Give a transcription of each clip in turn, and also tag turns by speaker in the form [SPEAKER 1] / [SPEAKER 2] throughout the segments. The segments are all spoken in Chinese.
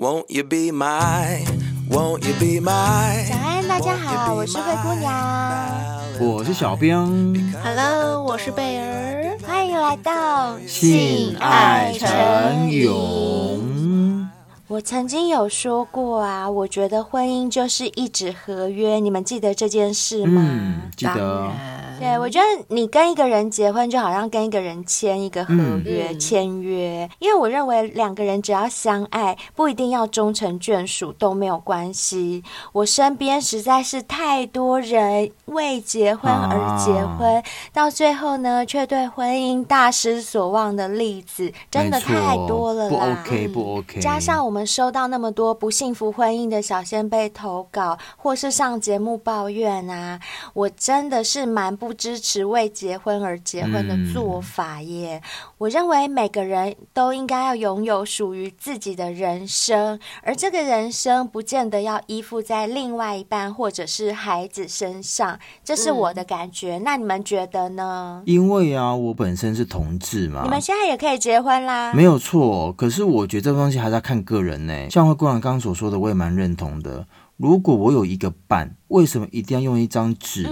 [SPEAKER 1] Won't you be my, won't you be my
[SPEAKER 2] 早安，大家好，我是灰姑娘，
[SPEAKER 3] 我是小兵
[SPEAKER 4] ，Hello，我是贝儿，
[SPEAKER 2] 欢迎来到
[SPEAKER 3] 性爱成瘾。
[SPEAKER 2] 我曾经有说过啊，我觉得婚姻就是一纸合约，你们记得这件事吗？
[SPEAKER 3] 嗯，记得。
[SPEAKER 2] 对，我觉得你跟一个人结婚，就好像跟一个人签一个合约、嗯、签约。因为我认为两个人只要相爱，不一定要终成眷属都没有关系。我身边实在是太多人为结婚而结婚，啊、到最后呢，却对婚姻大失所望的例子，真的太多了啦。
[SPEAKER 3] 不 OK，不 OK。
[SPEAKER 2] 加上我们收到那么多不幸福婚姻的小先辈投稿，或是上节目抱怨啊，我真的是蛮不。不支持为结婚而结婚的做法耶！嗯、我认为每个人都应该要拥有属于自己的人生，而这个人生不见得要依附在另外一半或者是孩子身上，这是我的感觉。嗯、那你们觉得呢？
[SPEAKER 3] 因为啊，我本身是同志嘛，
[SPEAKER 2] 你们现在也可以结婚啦，
[SPEAKER 3] 没有错。可是我觉得这个东西还是要看个人呢。像会姑娘刚刚所说的，我也蛮认同的。如果我有一个伴，为什么一定要用一张纸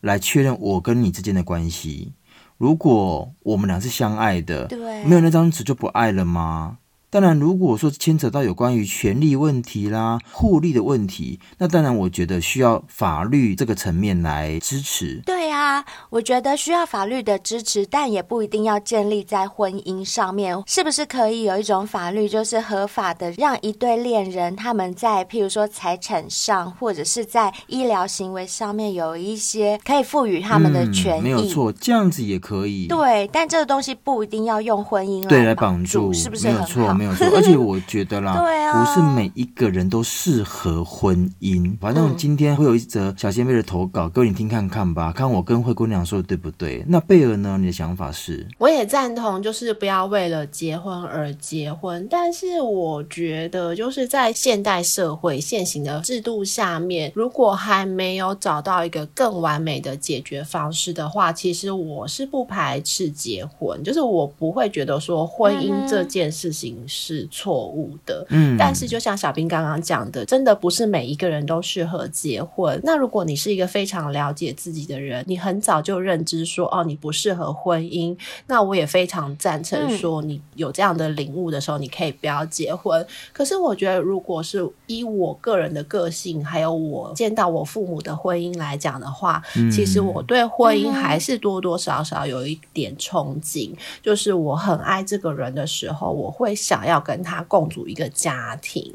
[SPEAKER 3] 来确认我跟你之间的关系？如果我们俩是相爱的，对，没有那张纸就不爱了吗？当然，如果说牵扯到有关于权利问题啦、互利的问题，那当然我觉得需要法律这个层面来支持。
[SPEAKER 2] 对啊，我觉得需要法律的支持，但也不一定要建立在婚姻上面。是不是可以有一种法律，就是合法的，让一对恋人他们在譬如说财产上，或者是在医疗行为上面有一些可以赋予他们的权益？
[SPEAKER 3] 嗯，没有错，这样子也可以。
[SPEAKER 2] 对，但这个东西不一定要用婚姻
[SPEAKER 3] 来绑住，
[SPEAKER 2] 是不是很好？
[SPEAKER 3] 没有错，而且我觉得啦，
[SPEAKER 2] 啊、
[SPEAKER 3] 不是每一个人都适合婚姻。反正今天会有一则小仙贝的投稿，各位你听看看吧，看我跟灰姑娘说的对不对？那贝儿呢？你的想法是？
[SPEAKER 4] 我也赞同，就是不要为了结婚而结婚。但是我觉得，就是在现代社会现行的制度下面，如果还没有找到一个更完美的解决方式的话，其实我是不排斥结婚，就是我不会觉得说婚姻这件事情是错误的，嗯，但是就像小兵刚刚讲的，真的不是每一个人都适合结婚。那如果你是一个非常了解自己的人，你很早就认知说哦，你不适合婚姻，那我也非常赞成说，你有这样的领悟的时候，你可以不要结婚。嗯、可是我觉得，如果是以我个人的个性，还有我见到我父母的婚姻来讲的话，嗯、其实我对婚姻还是多多少少有一点憧憬，就是我很爱这个人的时候，我会想要跟他共组一个家庭，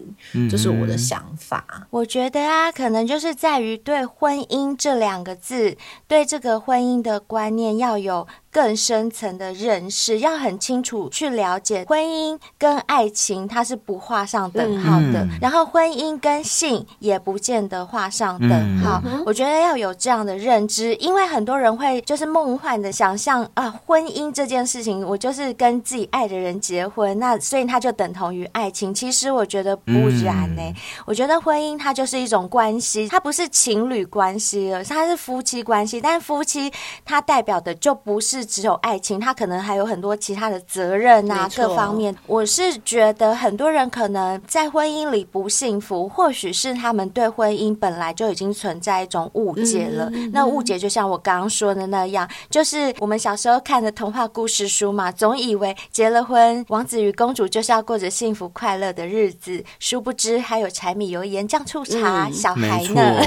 [SPEAKER 4] 这是我的想法。
[SPEAKER 2] 我觉得啊，可能就是在于对婚姻这两个字，对这个婚姻的观念要有。更深层的认识，要很清楚去了解婚姻跟爱情，它是不画上等号的。嗯、然后婚姻跟性也不见得画上等号。嗯、我觉得要有这样的认知，因为很多人会就是梦幻的想象啊，婚姻这件事情，我就是跟自己爱的人结婚，那所以它就等同于爱情。其实我觉得不然呢、欸。嗯、我觉得婚姻它就是一种关系，它不是情侣关系了，它是夫妻关系。但夫妻它代表的就不是。只有爱情，它可能还有很多其他的责任啊，各方面。我是觉得很多人可能在婚姻里不幸福，或许是他们对婚姻本来就已经存在一种误解了。嗯、那误解就像我刚刚说的那样，就是我们小时候看的童话故事书嘛，总以为结了婚，王子与公主就是要过着幸福快乐的日子，殊不知还有柴米油盐酱醋茶，嗯、小孩呢。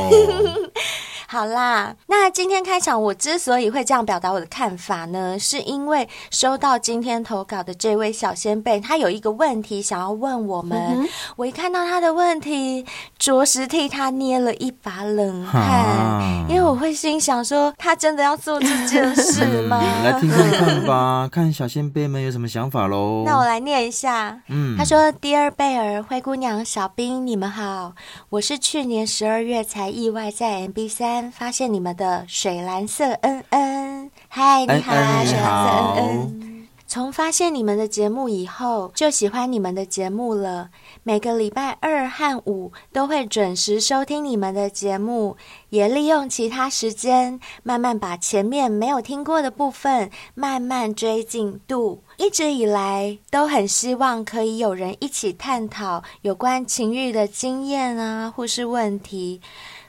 [SPEAKER 2] 好啦，那今天开场，我之所以会这样表达我的看法呢，是因为收到今天投稿的这位小仙贝，他有一个问题想要问我们。嗯、我一看到他的问题，着实替他捏了一把冷汗，啊、因为我会心想说，他真的要做这件事吗？
[SPEAKER 3] 嗯、来听听看吧，看小仙贝们有什么想法喽。
[SPEAKER 2] 那我来念一下，嗯，他说：“Dear 贝儿、灰姑娘、小兵，你们好，我是去年十二月才意外在 MB 三。”发现你们的水蓝色恩恩，嗨，你好，水蓝色恩恩。从发现你们的节目以后，就喜欢你们的节目了。每个礼拜二和五都会准时收听你们的节目，也利用其他时间慢慢把前面没有听过的部分慢慢追进度。一直以来都很希望可以有人一起探讨有关情欲的经验啊，或是问题。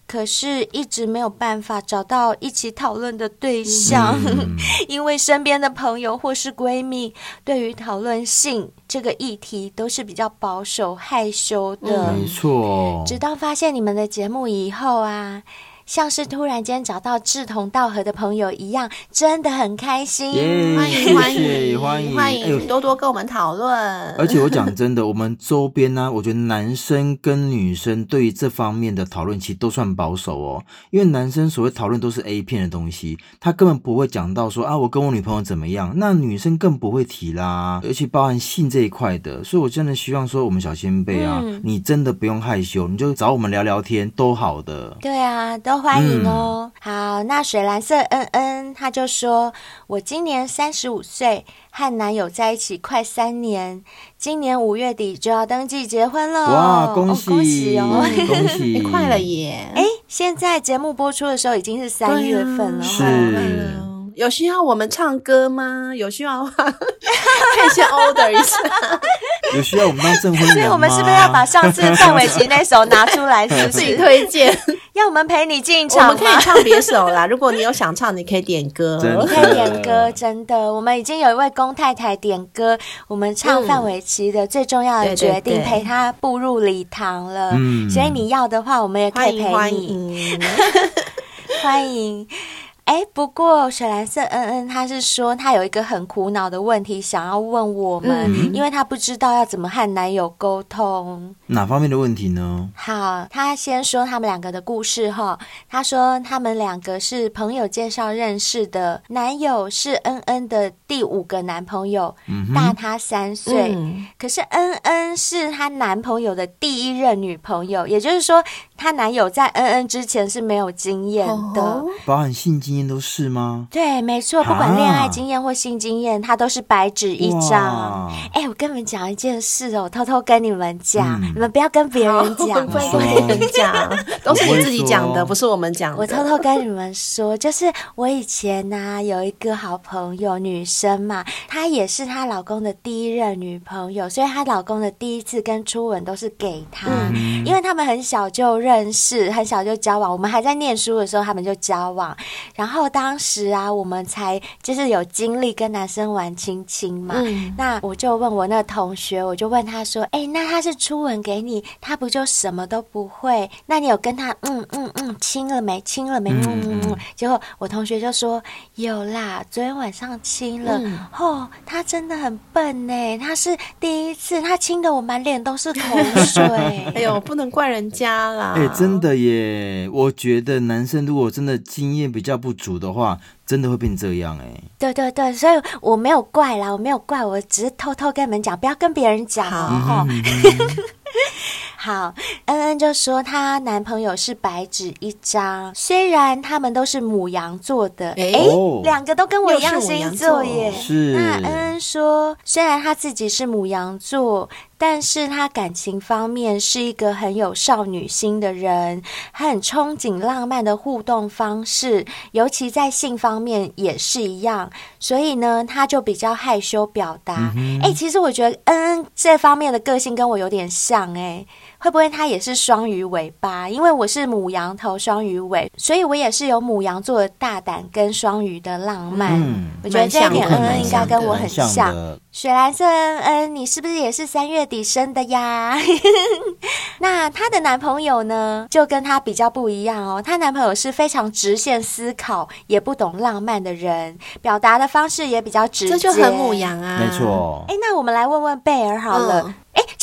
[SPEAKER 2] 可是，一直没有办法找到一起讨论的对象，嗯、因为身边的朋友或是闺蜜对于讨论性这个议题都是比较保守、害羞的。
[SPEAKER 3] 没错，
[SPEAKER 2] 直到发现你们的节目以后啊。像是突然间找到志同道合的朋友一样，真的很开心。
[SPEAKER 3] Yeah,
[SPEAKER 4] 欢迎欢迎
[SPEAKER 3] 欢迎
[SPEAKER 4] 欢迎，多多跟我们讨论。
[SPEAKER 3] 而且我讲真的，我们周边呢、啊，我觉得男生跟女生对于这方面的讨论其实都算保守哦。因为男生所谓讨论都是 A 片的东西，他根本不会讲到说啊，我跟我女朋友怎么样。那女生更不会提啦，而且包含性这一块的。所以我真的希望说，我们小先辈啊、嗯，你真的不用害羞，你就找我们聊聊天都好的。
[SPEAKER 2] 对啊，都。欢迎哦、嗯！好，那水蓝色恩恩他就说：“我今年三十五岁，和男友在一起快三年，今年五月底就要登记结婚了。
[SPEAKER 3] 哇，恭喜、
[SPEAKER 2] 哦、恭喜哦，
[SPEAKER 3] 恭喜！
[SPEAKER 4] 快了耶！
[SPEAKER 2] 哎，现在节目播出的时候已经是三月份了，
[SPEAKER 3] 是。
[SPEAKER 4] 有需要我们唱歌吗？有需要的话，可以先 order 一下。
[SPEAKER 3] 有需要我们当证婚人吗？
[SPEAKER 2] 所以我们是不是要把上次范玮琪那首拿出来，是不是
[SPEAKER 4] 自己推荐？
[SPEAKER 2] 要我们陪你进场？
[SPEAKER 4] 我们可以唱别首啦。如果你有想唱，你可以点歌。
[SPEAKER 2] 你可以点歌，真的。我们已经有一位龚太太点歌，我们唱范玮琪的最重要的决定，对对对，陪她步入礼堂了。嗯，所以你要的话，我们也可以陪你。欢迎。欢迎 哎，不过水蓝色恩恩他是说他有一个很苦恼的问题想要问我们，嗯，因为他不知道要怎么和男友沟通。
[SPEAKER 3] 哪方面的问题呢？
[SPEAKER 2] 好，他先说他们两个的故事哈。他说他们两个是朋友介绍认识的，男友是恩恩的第五个男朋友，嗯，大他三岁，嗯。可是恩恩是她男朋友的第一任女朋友，也就是说，她男友在恩恩之前是没有经验的，哦，
[SPEAKER 3] 包含性经验都是吗？
[SPEAKER 2] 对，没错，不管恋爱经验或性经验，它都是白纸一张。哎，我跟你们讲一件事哦，偷偷跟你们讲，嗯，你们不要跟别人讲，
[SPEAKER 4] 不要跟别人讲，都是你自己讲的，不是我们讲的。
[SPEAKER 2] 我偷偷跟你们说，就是我以前呢，啊，有一个好朋友，女生嘛，她也是她老公的第一任女朋友，所以她老公的第一次跟初吻都是给她，嗯，因为他们很小就认识，很小就交往，我们还在念书的时候他们就交往，然后当时啊，我们才就是有经历跟男生玩亲亲嘛，嗯，那我就问我那同学，我就问他说，哎，那他是初吻给你，他不就什么都不会？那你有跟他嗯嗯嗯亲了没？亲了没？嗯嗯嗯，结果我同学就说有啦，昨天晚上亲了，嗯，哦，他真的很笨呢，他是第一次，他亲的我满脸都是口水，
[SPEAKER 4] 哎呦，不能怪人家啦。
[SPEAKER 3] 哎，真的耶！我觉得男生如果真的经验比较不足的话，真的会变这样哎。
[SPEAKER 2] 对对对，所以我没有怪啦，我没有怪，我只是偷偷跟你们讲，不要跟别人讲哦。好，恩恩就说她男朋友是白纸一张，虽然他们都是母羊座的，哎，两个都跟我一样星座耶。
[SPEAKER 3] 是。
[SPEAKER 2] 那恩恩说，虽然她自己是母羊座。但是他感情方面是一个很有少女心的人，很憧憬浪漫的互动方式，尤其在性方面也是一样。所以呢，他就比较害羞表达。哎、嗯欸，其实我觉得恩恩这方面的个性跟我有点像、欸，哎。会不会他也是双鱼尾巴？因为我是母羊头双鱼尾，所以我也是有母羊座的大胆跟双鱼的浪漫。嗯，我觉得这一点恩恩应该跟我很像。像雪蓝色恩恩，你是不是也是三月底生的呀？那她的男朋友呢，就跟她比较不一样哦。她男朋友是非常直线思考，也不懂浪漫的人，表达的方式也比较直接，
[SPEAKER 4] 这就很母羊啊。
[SPEAKER 3] 没错。
[SPEAKER 2] 哎，那我们来问问贝儿好了。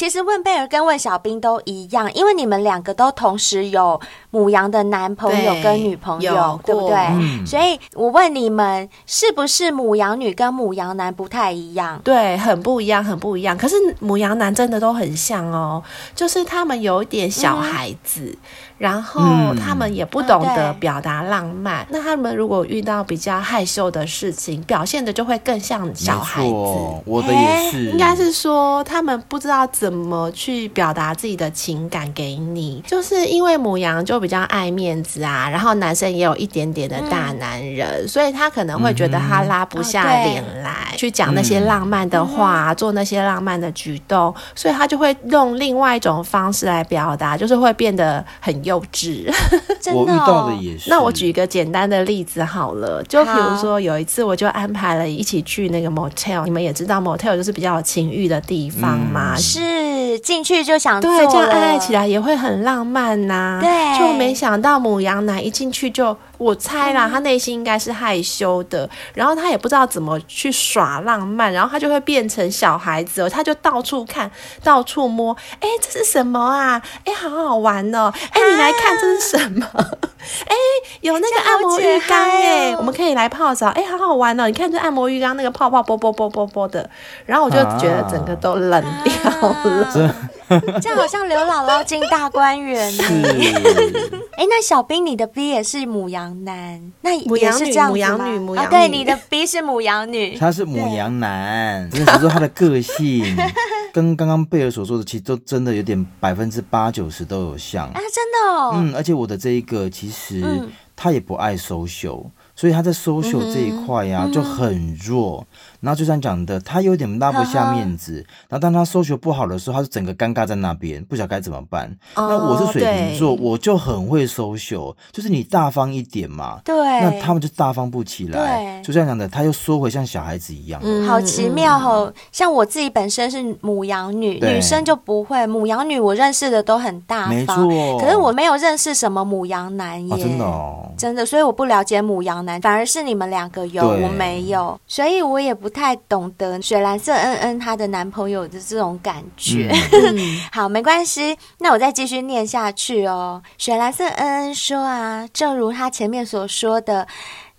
[SPEAKER 2] 其实问贝尔跟问小兵都一样，因为你们两个都同时有母羊的男朋友跟女朋友，对，对不对？嗯。所以我问你们，是不是母羊女跟母羊男不太一样？
[SPEAKER 4] 对，很不一样，很不一样。可是母羊男真的都很像哦，就是他们有一点小孩子。嗯然后他们也不懂得表达浪漫。嗯、那他们如果遇到比较害羞的事情，表现的就会更像小孩子。
[SPEAKER 3] 我的也是，
[SPEAKER 4] 应该是说他们不知道怎么去表达自己的情感给你，就是因为母羊就比较爱面子啊，然后男生也有一点点的大男人，嗯、所以他可能会觉得他拉不下脸来去讲那些浪漫的话，嗯、做那些浪漫的举动，所以他就会用另外一种方式来表达，就是会变得很幼稚。
[SPEAKER 2] 真的哦、
[SPEAKER 3] 我遇到的也是。
[SPEAKER 4] 那我举一个简单的例子好了，就比如说有一次我就安排了一起去那个 motel，你们也知道 motel 就是比较有情欲的地方嘛，
[SPEAKER 2] 嗯、是进去就想
[SPEAKER 4] 对，这样爱爱起来也会很浪漫呐、啊。
[SPEAKER 2] 对，
[SPEAKER 4] 就没想到母羊男一进去就。我猜啦，他内心应该是害羞的，然后他也不知道怎么去耍浪漫，然后他就会变成小孩子哦，他就到处看，到处摸，哎，这是什么啊？哎，好好玩哦！哎，你来看，这是什么？哎，有那个按摩浴缸哎，我们可以来泡澡，哎，好好玩哦！你看这按摩浴缸那个泡泡啵啵啵啵啵的，然后我就觉得整个都冷掉了。
[SPEAKER 2] 这样好像刘姥姥进大观园呢。哎，那小兵，你的 B 也是母羊男，那也是这样子吗？
[SPEAKER 4] 牡羊女，母羊女。
[SPEAKER 2] 对，你的 B 是母羊女，
[SPEAKER 3] 他是母羊男。只是说他的个性跟刚刚贝尔所说的，其实都真的有点百分之八九十都有像啊，
[SPEAKER 2] 真的哦。
[SPEAKER 3] 嗯，而且我的这一个其实他也不爱 social，所以他在 social 这一块呀就很弱。然后就像讲的，他有点拉不下面子。然后当他 social 不好的时候，他就整个尴尬在那边，不晓得该怎么办。哦、那我是水瓶座，我就很会 social，就是你大方一点嘛。
[SPEAKER 2] 对。
[SPEAKER 3] 那他们就大方不起来。对。就像讲的，他又缩回像小孩子一样。
[SPEAKER 2] 嗯，好奇妙哦。像我自己本身是母羊女，女生就不会。母羊女我认识的都很大方，没错。可是我没有认识什么母羊男耶。哦、真的哦。真的，所以我不了解母羊男，反而是你们两个有，我没有，所以我也不。太懂得雪蓝色恩恩她的男朋友的这种感觉，嗯、好，没关系，那我再继续念下去哦。雪蓝色恩恩说啊，正如她前面所说的。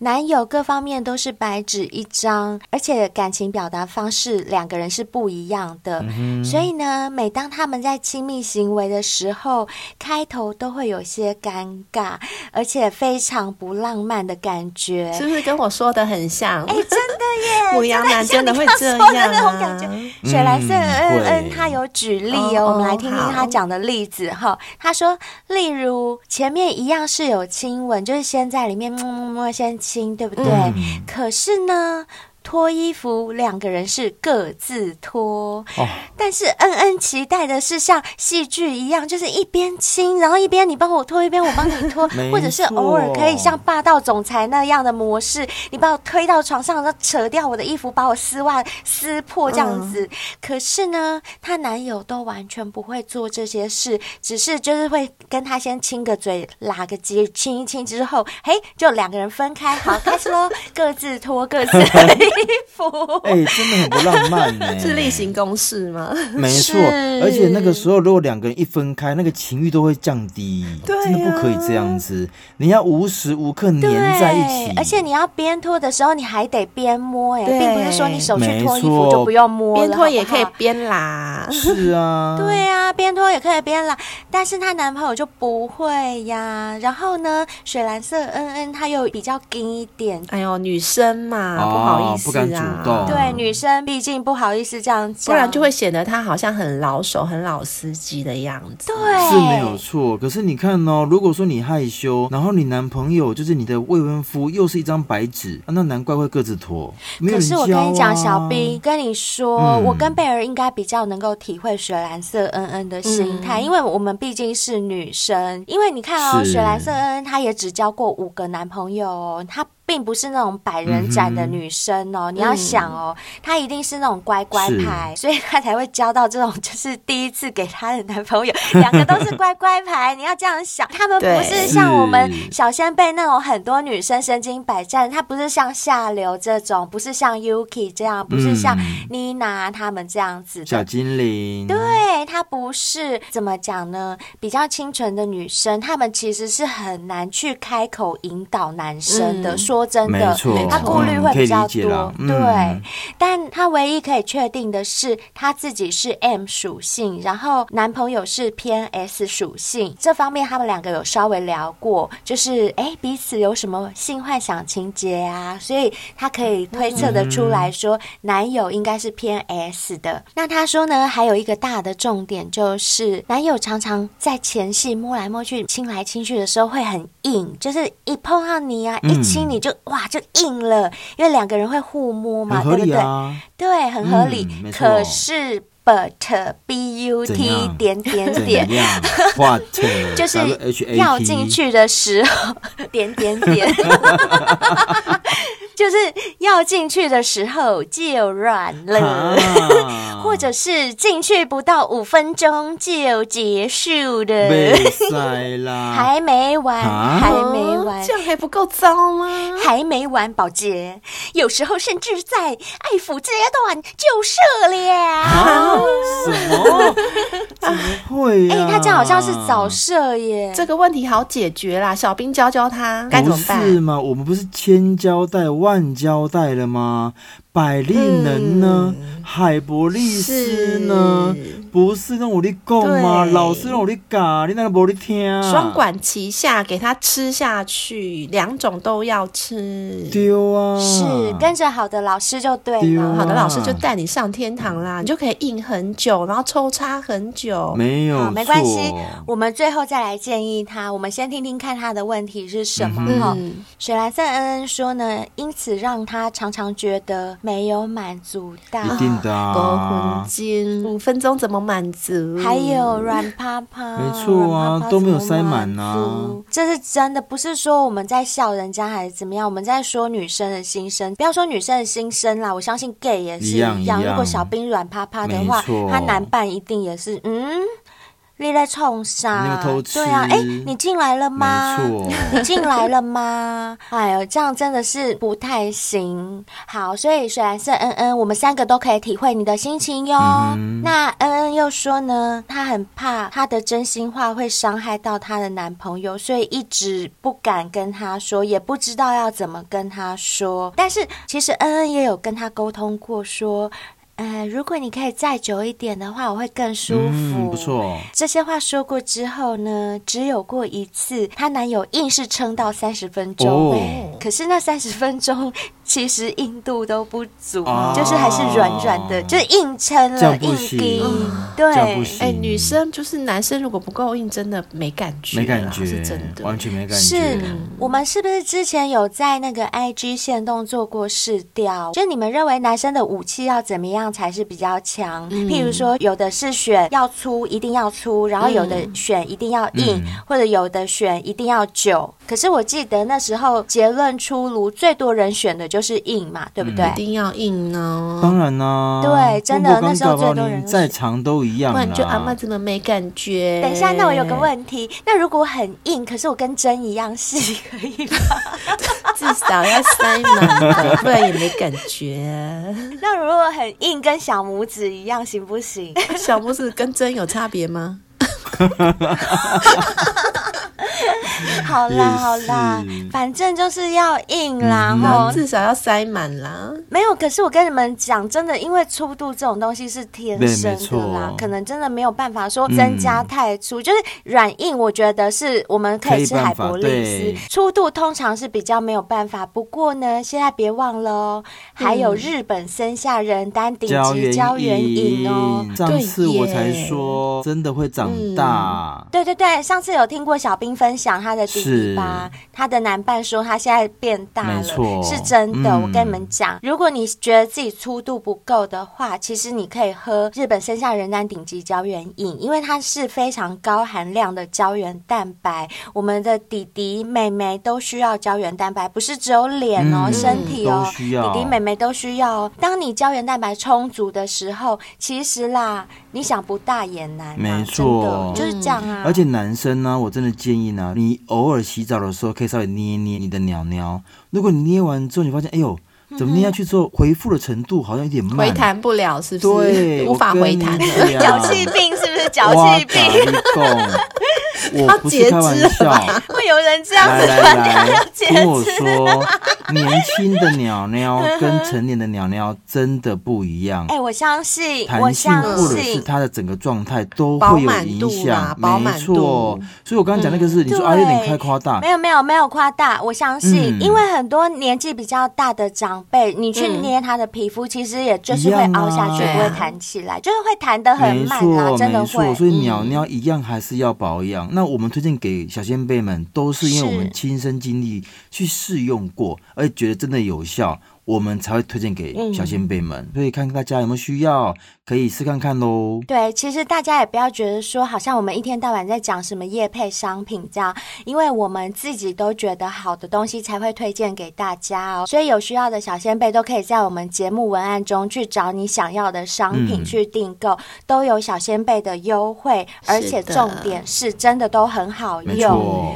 [SPEAKER 2] 男友各方面都是白纸一张，而且感情表达方式两个人是不一样的，嗯、所以呢，每当他们在亲密行为的时候，开头都会有些尴尬，而且非常不浪漫的感觉，
[SPEAKER 4] 是不是跟我说的很像？
[SPEAKER 2] 哎，真的耶！
[SPEAKER 4] 牡羊男真的会这样的那种感觉。
[SPEAKER 2] 水蓝色恩恩他有举例哦，哦我们来听听他讲的例子哈。好他说，例如前面一样是有亲吻，就是先在里面摸摸摸，先。对不对？嗯、可是呢，脱衣服，两个人是各自脱，哦、但是恩恩期待的是像戏剧一样，就是一边亲，然后一边你帮我脱，一边我帮你脱，或者是偶尔可以像霸道总裁那样的模式，你把我推到床上，然后扯掉我的衣服，把我丝袜撕破这样子。嗯、可是呢，她男友都完全不会做这些事，只是就是会跟她先亲个嘴，拉个结，亲一亲之后，嘿，就两个人分开，好，开始喽，各自脱各自。衣服，
[SPEAKER 3] 哎、欸，真的很不浪漫呢。
[SPEAKER 4] 是例行公事
[SPEAKER 3] 吗？没错，而且那个时候如果两个人一分开，那个情欲都会降低。对、啊，真的不可以这样子。你要无时无刻黏在一起，
[SPEAKER 2] 而且你要边脱的时候，你还得边摸。哎，并不是说你手去脱衣服就不用摸了，边脱也可以边拉。
[SPEAKER 3] 是啊，
[SPEAKER 2] 对啊，边脱也可以边拉。但是她男朋友就不会呀。然后呢，水蓝色恩恩他又比较硬一点。
[SPEAKER 4] 哎呦，女生嘛，哦、不好意思。不敢主动，
[SPEAKER 2] 对女生毕竟不好意思这样讲，
[SPEAKER 4] 不然就会显得她好像很老手、很老司机的样子。
[SPEAKER 2] 对，
[SPEAKER 3] 是没有错。可是你看哦，如果说你害羞，然后你男朋友就是你的未婚夫，又是一张白纸，啊，那难怪会各自脱。没有人啊。可是我跟你讲，小兵跟你说，嗯、我跟贝儿应该比较能够体会雪蓝色恩恩的心态，嗯、因为我们毕竟是女生。因为你看哦，是水蓝色恩恩她也只交过五个男朋友哦，她。并不是那种百人斩的女生哦，嗯、你要想哦，她一定是那种乖乖牌，所以她才会交到这种就是第一次给她的男朋友，两个都是乖乖牌。你要这样想，他们不是像我们小仙贝那种很多女生身经百战，她不是像下流这种，不是像 Yuki 这样，不是像妮娜他们这样子的小精灵。对，她不是怎么讲呢？比较清纯的女生，她们其实是很难去开口引导男生的，嗯、说。真的，他顾虑会比较多，对。
[SPEAKER 2] 但他唯一可以确定的是，他自己是 M 属性，然后男朋友是偏 S 属性。这方面他们两个有稍微聊过，就是哎，彼此有什么性幻想情节啊？所以他可以推测得出来说，男友应该是偏 S 的。那他说呢，还有一个大的重点就是，男友常常在前戏摸来摸去、亲来亲去的时候会很硬，就是一碰到你啊，一亲你就哇就硬了，因为两个人会互摸嘛，对不对？对，很合理。嗯、可是，but b u t 点点点
[SPEAKER 3] ，what？
[SPEAKER 2] 就是要进去的时候，点点点。就是要进去的时候就软了，啊、或者是进去不到五分钟就结束的，还没完，啊、还没完，
[SPEAKER 4] 这样还不够糟吗？
[SPEAKER 2] 还没完，保洁，有时候甚至在爱抚阶段就射了，
[SPEAKER 3] 啊、什么？怎么会、啊？
[SPEAKER 2] 哎、欸，他这样好像是早射耶，
[SPEAKER 4] 这个问题好解决啦，小兵教教他该怎么办？
[SPEAKER 3] 是吗？我们不是千交代万。万交代了吗？百利能呢？嗯、海博利斯呢？是不是让我的讲吗？老师让我的讲，你那个不的听？
[SPEAKER 4] 双管齐下，给他吃下去，两种都要吃。
[SPEAKER 3] 丢啊！
[SPEAKER 2] 是跟着好的老师就对了，
[SPEAKER 3] 啊、
[SPEAKER 4] 好的老师就带你上天堂啦，你就可以硬很久，然后抽插很久。
[SPEAKER 3] 没有，
[SPEAKER 2] 没关系。我们最后再来建议他，我们先听听看他的问题是什么。哈、嗯，水蓝色恩恩说呢，因此让他常常觉得没有满足到。
[SPEAKER 3] 一定的啊。
[SPEAKER 4] 高魂金五分钟怎么？满足，
[SPEAKER 2] 还有软趴趴，
[SPEAKER 3] 没错啊，趴趴都没有塞满啊。
[SPEAKER 2] 这是真的，不是说我们在笑人家还是怎么样，我们在说女生的心声。不要说女生的心声啦，我相信 gay 也是一样。一样，如果小兵软趴趴的话，他男伴一定也是嗯。你在冲啥？对啊，哎，你进来了吗？没错，你进来了吗？哎呦，这样真的是不太行。好，所以虽然是恩恩，我们三个都可以体会你的心情哟。嗯、那恩恩又说呢，她很怕她的真心话会伤害到她的男朋友，所以一直不敢跟他说，也不知道要怎么跟他说。但是其实恩恩也有跟他沟通过，说。呃，如果你可以再久一点的话，我会更舒服。
[SPEAKER 3] 嗯，不错。
[SPEAKER 2] 这些话说过之后呢，只有过一次，她男友硬是撑到三十分钟。哦。可是那三十分钟其实硬度都不足，哦、就是还是软软的，就是硬撑了，硬撑。对。
[SPEAKER 4] 哎，女生就是男生，如果不够硬，真的没感觉。
[SPEAKER 3] 没感觉，
[SPEAKER 4] 是真的，
[SPEAKER 3] 完全没感觉。
[SPEAKER 2] 是我们是不是之前有在那个 IG 线动做过试调？就你们认为男生的武器要怎么样？才是比较强。譬如说，有的是选要粗，一定要粗；然后有的选一定要硬，嗯、或者有的选一定要久。可是我记得那时候结论出炉，最多人选的就是硬嘛，对不对？
[SPEAKER 4] 一定要硬呢？
[SPEAKER 3] 当然呢。
[SPEAKER 2] 对，真的那时候最多人
[SPEAKER 3] 再长都一样。
[SPEAKER 4] 就阿妈怎么没感觉？
[SPEAKER 2] 等一下，那我有个问题，那如果很硬，可是我跟针一样细，可以吗？
[SPEAKER 4] 至少要塞满，不然也没感觉。
[SPEAKER 2] 那如果很硬？跟小拇指一样行不行？
[SPEAKER 4] 小拇指跟针有差别吗？
[SPEAKER 2] 好啦好啦，反正就是要硬啦，
[SPEAKER 4] 吼，至少要塞满啦。
[SPEAKER 2] 没有，可是我跟你们讲，真的，因为粗度这种东西是天生的啦，可能真的没有办法说增加太粗，就是软硬，我觉得是我们可以吃海博利斯。粗度通常是比较没有办法，不过呢，现在别忘了哦，还有日本森下人丹顶级胶原饮哦。
[SPEAKER 3] 上次我才说，真的会长大。
[SPEAKER 2] 对对对，上次有听过小兵分享他。的弟弟吧，是他的男伴说他现在变大了，错是真的。嗯、我跟你们讲，如果你觉得自己粗度不够的话，其实你可以喝日本生下人丹顶级胶原饮，因为它是非常高含量的胶原蛋白。我们的弟弟妹妹都需要胶原蛋白，不是只有脸哦，嗯、身体哦，弟弟妹妹都需要哦。当你胶原蛋白充足的时候，其实啦，你想不大也难，没错，就是这样啊。
[SPEAKER 3] 而且男生呢，我真的建议呢，你。偶尔洗澡的时候，可以稍微捏捏你的鸟鸟。如果你捏完之后，你发现，哎呦，怎么捏下去之后回复的程度好像有点慢，
[SPEAKER 4] 回弹不了，是不是？
[SPEAKER 3] 对，
[SPEAKER 4] 无法回弹。
[SPEAKER 2] 脚气病是不是？脚气病。
[SPEAKER 3] 我不是开玩笑，
[SPEAKER 2] 会有人这样子
[SPEAKER 3] 来来来，听我说，年轻的鸟鸟跟成年的鸟鸟真的不一样。
[SPEAKER 2] 哎、欸，我相信，
[SPEAKER 3] 弹性或者是它的整个状态都会有影响，没错。所以我刚刚讲那个是、嗯、你说啊，有点太夸大，
[SPEAKER 2] 没有没有没有夸大，我相信，嗯、因为很多年纪比较大的长辈，你去捏他的皮肤，其实也就是会凹下去，不会弹起来，就是会弹得很慢啊，真的会。
[SPEAKER 3] 所以鸟鸟一样还是要保养。那我们推荐给小先辈们，都是因为我们亲身经历去试用过，而且觉得真的有效。我们才会推荐给小仙贝们，嗯，所以看看大家有没有需要，可以试看看喽。
[SPEAKER 2] 对，其实大家也不要觉得说，好像我们一天到晚在讲什么业配商品这样，因为我们自己都觉得好的东西才会推荐给大家哦。所以有需要的小仙贝都可以在我们节目文案中去找你想要的商品去订购，嗯，都有小仙贝的优惠，而且重点是真的都很好用。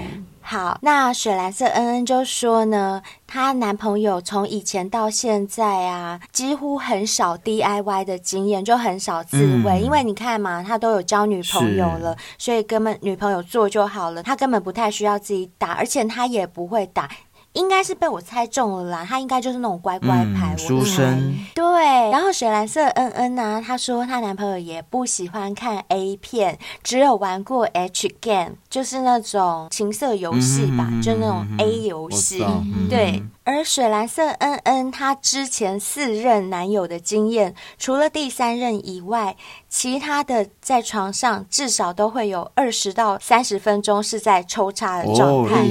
[SPEAKER 2] 好，那水蓝色恩恩就说呢，她男朋友从以前到现在啊，几乎很少 DIY 的经验，就很少自慰，嗯，因为你看嘛，他都有交女朋友了，所以根本女朋友做就好了，他根本不太需要自己打，而且他也不会打。应该是被我猜中了啦，他应该就是那种乖乖牌，书、嗯、生。对，然后水蓝色恩恩呢，她说她男朋友也不喜欢看 A 片，只有玩过 H game，就是那种情色游戏吧，嗯、就那种 A 游戏、嗯。对，而水蓝色恩恩她之前四任男友的经验，除了第三任以外，其他的在床上至少都会有二十到三十分钟是在抽插的状态。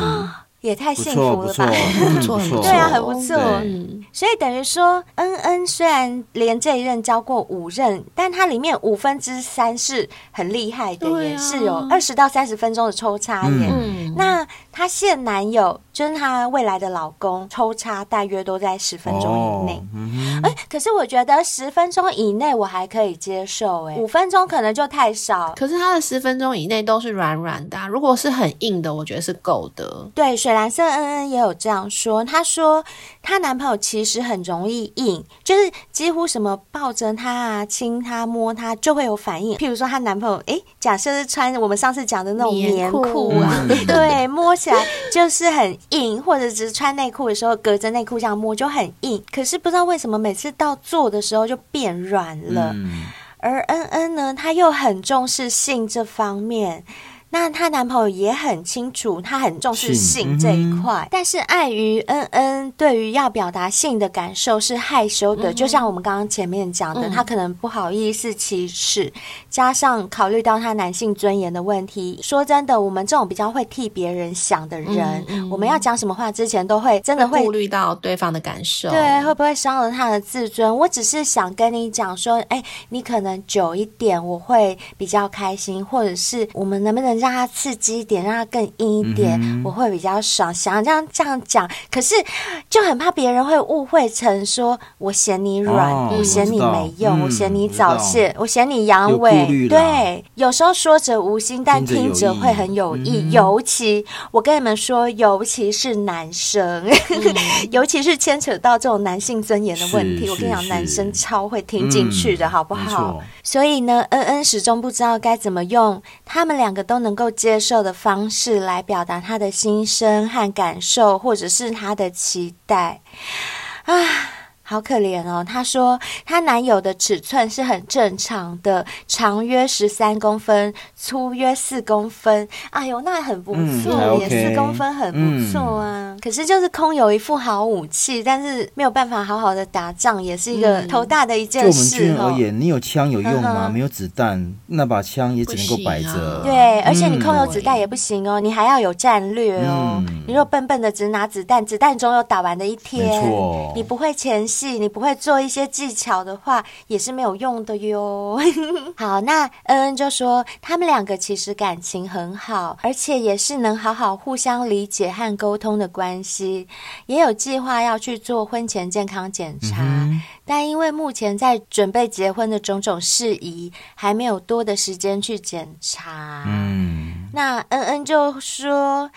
[SPEAKER 2] 哦 也太幸福了吧！
[SPEAKER 3] 不错，不错，
[SPEAKER 2] 对啊，很不错。嗯，所以等于说，恩恩虽然连这一任交过五任，但它里面五分之三是很厉害的，也是有二十到三十分钟的抽插耶。嗯，那她现男友就是她未来的老公，抽插大约都在十分钟以内。哎、哦嗯欸，可是我觉得十分钟以内我还可以接受，哎，五分钟可能就太少。
[SPEAKER 4] 可是她的十分钟以内都是软软的，如果是很硬的，我觉得是够的。
[SPEAKER 2] 对，所以。蓝色恩恩也有这样说，他说她男朋友其实很容易硬，就是几乎什么抱着她啊、亲她、摸她就会有反应。譬如说她男朋友，哎，假设是穿我们上次讲的那种棉裤啊，对，摸起来就是很硬，或者只是穿内裤的时候隔着内裤这样摸就很硬。可是不知道为什么每次到做的时候就变软了。嗯、而恩恩呢，她又很重视性这方面。那她男朋友也很清楚，他很重视性这一块，嗯，但是碍于恩恩对于要表达性的感受是害羞的，嗯，就像我们刚刚前面讲的，他，嗯，可能不好意思启齿，加上考虑到他男性尊严的问题。说真的，我们这种比较会替别人想的人，嗯，我们要讲什么话之前都会真的会顾虑
[SPEAKER 4] 到对方的感受，
[SPEAKER 2] 对，会不会伤了他的自尊？我只是想跟你讲说，哎，你可能久一点，我会比较开心，或者是我们能不能？让他刺激一点，让他更硬一点，嗯，我会比较爽。想要这样这样讲，可是就很怕别人会误会成说我嫌你软，哦，我嫌你没用，我，嗯，我嫌你早泄，我嫌你阳痿。对，有时候说者无心，但听者会很有意。嗯，尤其我跟你们说，尤其是男生，嗯，尤其是牵扯到这种男性尊严的问题，我跟你讲，男生超会听进去的，嗯，好不好？所以呢，恩恩始终不知道该怎么用他们两个都能。能够接受的方式来表达他的心声和感受，或者是他的期待啊。好可怜哦，她说她男友的尺寸是很正常的，长约十三公分，粗约四公分。哎呦，那很不错，也、嗯、四公分很不错啊、嗯。可是就是空有一副好武器，但是没有办法好好的打仗，也是一个头大的一件事。
[SPEAKER 3] 就我们军人而言，你有枪有用吗？没有子弹，那把枪也只能够摆着、啊。
[SPEAKER 2] 对，而且你空有子弹也不行哦，你还要有战略哦。嗯、你若笨笨的只拿子弹，子弹总有打完的一天。你不会前。你不会做一些技巧的话，也是没有用的哟。好，那恩恩就说他们两个其实感情很好，而且也是能好好互相理解和沟通的关系，也有计划要去做婚前健康检查，嗯，但因为目前在准备结婚的种种事宜，还没有多的时间去检查。嗯。那恩恩就说：“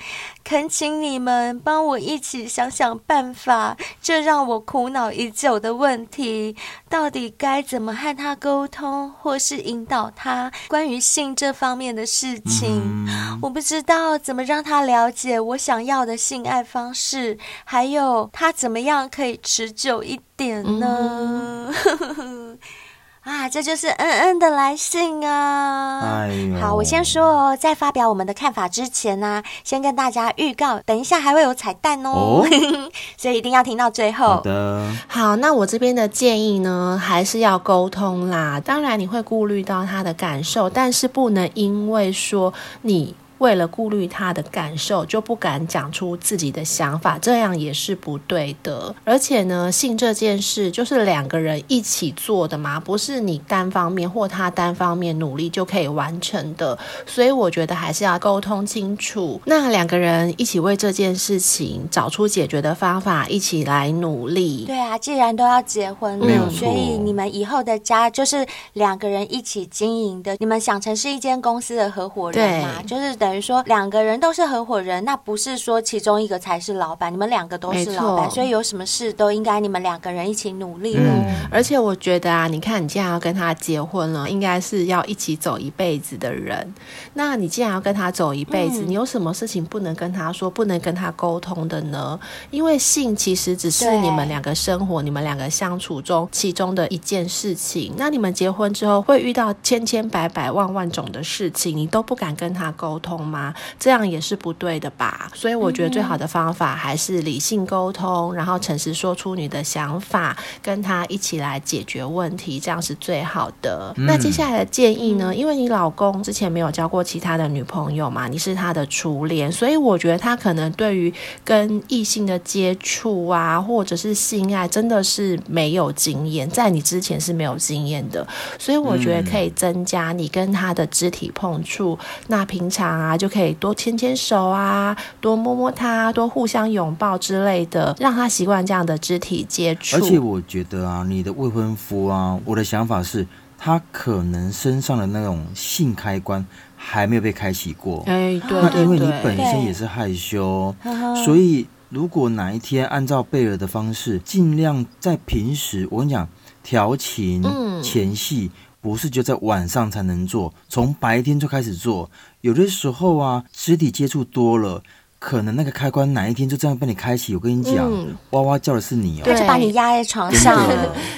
[SPEAKER 2] 恳请你们帮我一起想想办法，这让我苦恼已久的问题，到底该怎么和他沟通，或是引导他关于性这方面的事情？嗯、我不知道怎么让他了解我想要的性爱方式，还有他怎么样可以持久一点呢？”嗯 啊，这就是恩恩的来信啊！
[SPEAKER 3] 哎，
[SPEAKER 2] 好，我先说哦，在发表我们的看法之前呢，先跟大家预告，等一下还会有彩蛋哦，哦 所以一定要听到最后。
[SPEAKER 3] 好的，
[SPEAKER 4] 好，那我这边的建议呢，还是要沟通啦。当然你会顾虑到他的感受，但是不能因为说你。为了顾虑他的感受，就不敢讲出自己的想法，这样也是不对的。而且呢，性这件事就是两个人一起做的嘛，不是你单方面或他单方面努力就可以完成的。所以我觉得还是要沟通清楚。那两个人一起为这件事情找出解决的方法，一起来努力。
[SPEAKER 2] 对啊，既然都要结婚了，
[SPEAKER 3] 嗯，
[SPEAKER 2] 所以你们以后的家就是两个人一起经营的。你们想成是一间公司的合伙人嘛？就是的。等于说两个人都是合伙人，那不是说其中一个才是老板，你们两个都是老板，所以有什么事都应该你们两个人一起努力。
[SPEAKER 3] 嗯，
[SPEAKER 4] 而且我觉得啊，你看你既然要跟他结婚了，应该是要一起走一辈子的人。那你既然要跟他走一辈子，嗯，你有什么事情不能跟他说，不能跟他沟通的呢？因为性其实只是你们两个生活、你们两个相处中其中的一件事情。那你们结婚之后会遇到千千百百万万种的事情，你都不敢跟他沟通。吗？这样也是不对的吧？所以我觉得最好的方法还是理性沟通，然后诚实说出你的想法，跟他一起来解决问题，这样是最好的。嗯。那接下来的建议呢？因为你老公之前没有交过其他的女朋友嘛，你是他的初恋，所以我觉得他可能对于跟异性的接触啊，或者是性爱，真的是没有经验，在你之前是没有经验的，所以我觉得可以增加你跟他的肢体碰触。那平常啊。啊，就可以多牵牵手啊，多摸摸他，多互相拥抱之类的，让他习惯这样的肢体接触。
[SPEAKER 3] 而且我觉得啊，你的未婚夫啊，我的想法是，他可能身上的那种性开关还没有被开启过。
[SPEAKER 4] 哎，对，
[SPEAKER 3] 那因为你本身也是害羞，所以如果哪一天按照贝尔的方式，尽量在平时，我跟你讲，调情、前戏。嗯不是就在晚上才能做，从白天就开始做。有的时候啊，肢体接触多了。可能那个开关哪一天就这样被你开启，我跟你讲，嗯，哇哇叫的是你哦，
[SPEAKER 2] 他就把你压在床上，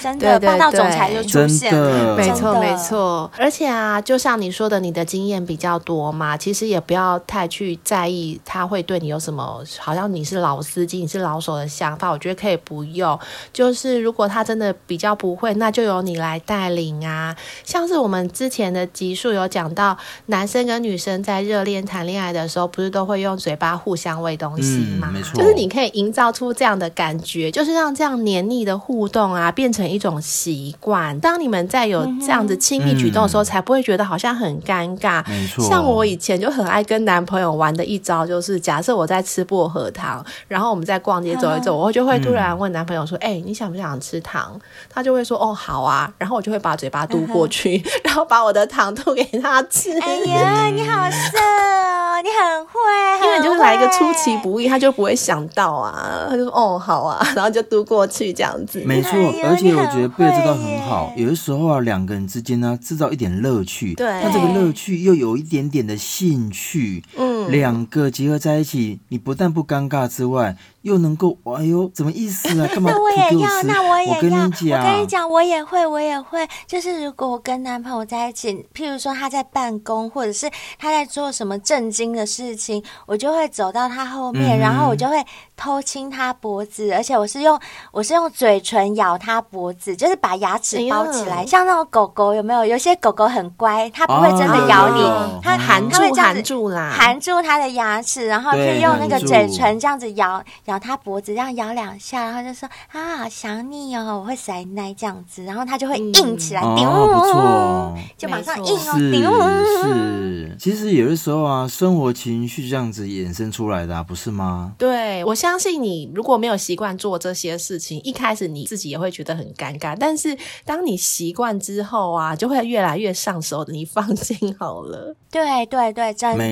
[SPEAKER 2] 真的霸道总裁就出现了，
[SPEAKER 4] 没错没错。而且啊，就像你说的，你的经验比较多嘛，其实也不要太去在意他会对你有什么，好像你是老司机，你是老手的想法，我觉得可以不用。就是如果他真的比较不会，那就由你来带领啊。像是我们之前的集数有讲到，男生跟女生在热恋谈恋爱的时候，不是都会用嘴巴互相喂东西嘛、嗯，就是你可以营造出这样的感觉，就是让这样黏腻的互动啊变成一种习惯。当你们在有这样子亲密举动的时候，才不会觉得好像很尴尬。
[SPEAKER 3] 没错，
[SPEAKER 4] 像我以前就很爱跟男朋友玩的一招，就是假设我在吃薄荷糖，然后我们在逛街走一走，我就会突然问男朋友说：“哎、嗯欸，你想不想吃糖？”他就会说：“哦，好啊。”然后我就会把嘴巴嘟过去，然后把我的糖吐给他吃。
[SPEAKER 2] 哎呀，你好色哦，你很会，
[SPEAKER 4] 因为你就是来。一个出其不意，他就不会想到啊，他就说哦好啊，然后就读过去这样子。
[SPEAKER 3] 没错，而且我觉得贝尔这招很好。有的时候啊，两个人之间呢，制造一点乐趣，
[SPEAKER 4] 对，
[SPEAKER 3] 他这个乐趣又有一点点的兴趣，嗯，两个结合在一起，你不但不尴尬之外。又能够，哎呦，怎么意思啊？干嘛
[SPEAKER 2] 那我也要，那我也要。我跟你
[SPEAKER 3] 讲，
[SPEAKER 2] 我跟你讲，我也会，我也会。就是如果我跟男朋友在一起，譬如说他在办公，或者是他在做什么正经的事情，我就会走到他后面，嗯、然后我就会偷亲他脖子，而且我是用我是用嘴唇咬他脖子，就是把牙齿包起来，像那种狗狗有没有？有些狗狗很乖，它不会真的咬你，哦、它含住
[SPEAKER 4] 含住啦，
[SPEAKER 2] 含住它的牙齿，然后可以用那个嘴唇这样子咬。咬它脖子，这样咬两下，然后就说啊，好想你哦，我会塞奶这样子，然后它就会硬起来，顶、嗯
[SPEAKER 3] 哦，不错，
[SPEAKER 2] 就马上硬哦，
[SPEAKER 3] 是是，其实有的时候啊，生活情绪这样子衍生出来的、啊，不是吗？
[SPEAKER 4] 对，我相相信你如果没有习惯做这些事情，一开始你自己也会觉得很尴尬。但是当你习惯之后啊，就会越来越上手的。你放心好了。
[SPEAKER 2] 对对对，真的，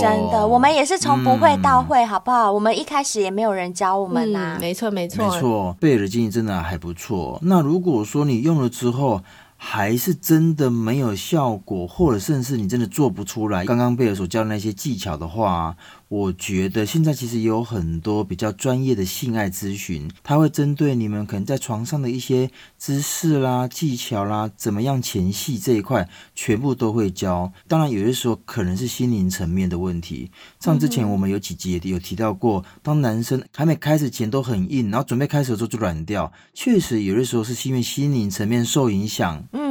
[SPEAKER 2] 真的，我们也是从不会到会，好不好？嗯、我们一开始也没有人教我们呐、啊
[SPEAKER 4] 嗯。没错，没错，
[SPEAKER 3] 没错。贝尔的建议真的还不错。那如果说你用了之后，还是真的没有效果，或者甚至你真的做不出来，刚刚贝尔所教的那些技巧的话。我觉得现在其实有很多比较专业的性爱咨询，他会针对你们可能在床上的一些姿势啦、技巧啦，怎么样前戏这一块，全部都会教。当然，有些时候可能是心灵层面的问题。像之前我们有几集也有提到过，当男生还没开始前都很硬，然后准备开始的时候就软掉，确实有的时候是因为心灵层面受影响。
[SPEAKER 2] 嗯，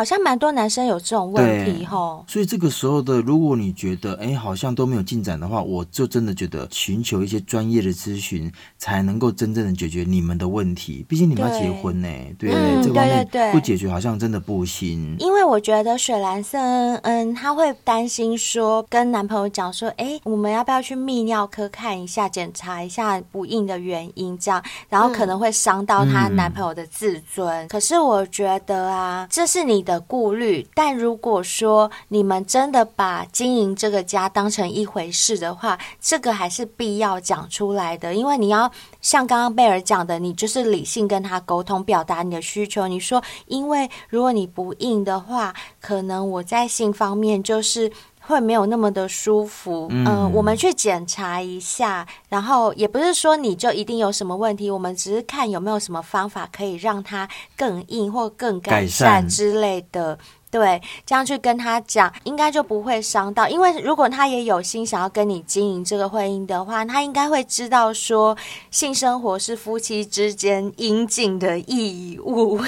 [SPEAKER 2] 好像蛮多男生有这种问题吼。
[SPEAKER 3] 所以这个时候的，如果你觉得哎好像都没有进展的话，我。就真的觉得寻求一些专业的咨询，才能够真正的解决你们的问题。毕竟你们要结婚呢，对，对，
[SPEAKER 2] 嗯、
[SPEAKER 3] 这方面
[SPEAKER 2] 对对对
[SPEAKER 3] 不解决好像真的不行。
[SPEAKER 2] 因为我觉得水蓝色，嗯，她会担心说，跟男朋友讲说，哎，我们要不要去泌尿科看一下，检查一下不孕的原因，这样，然后可能会伤到她男朋友的自尊。嗯、可是我觉得啊，这是你的的顾虑。但如果说你们真的把经营这个家当成一回事的话，这个还是必要讲出来的，因为你要像刚刚贝尔讲的，你就是理性跟他沟通，表达你的需求。你说，因为如果你不应的话，可能我在性方面就是会没有那么的舒服。嗯、呃，我们去检查一下，然后也不是说你就一定有什么问题，我们只是看有没有什么方法可以让它更硬或更改善之类的。对，这样去跟他讲，应该就不会伤到。因为如果他也有心想要跟你经营这个婚姻的话，他应该会知道说，性生活是夫妻之间应尽的义
[SPEAKER 3] 务。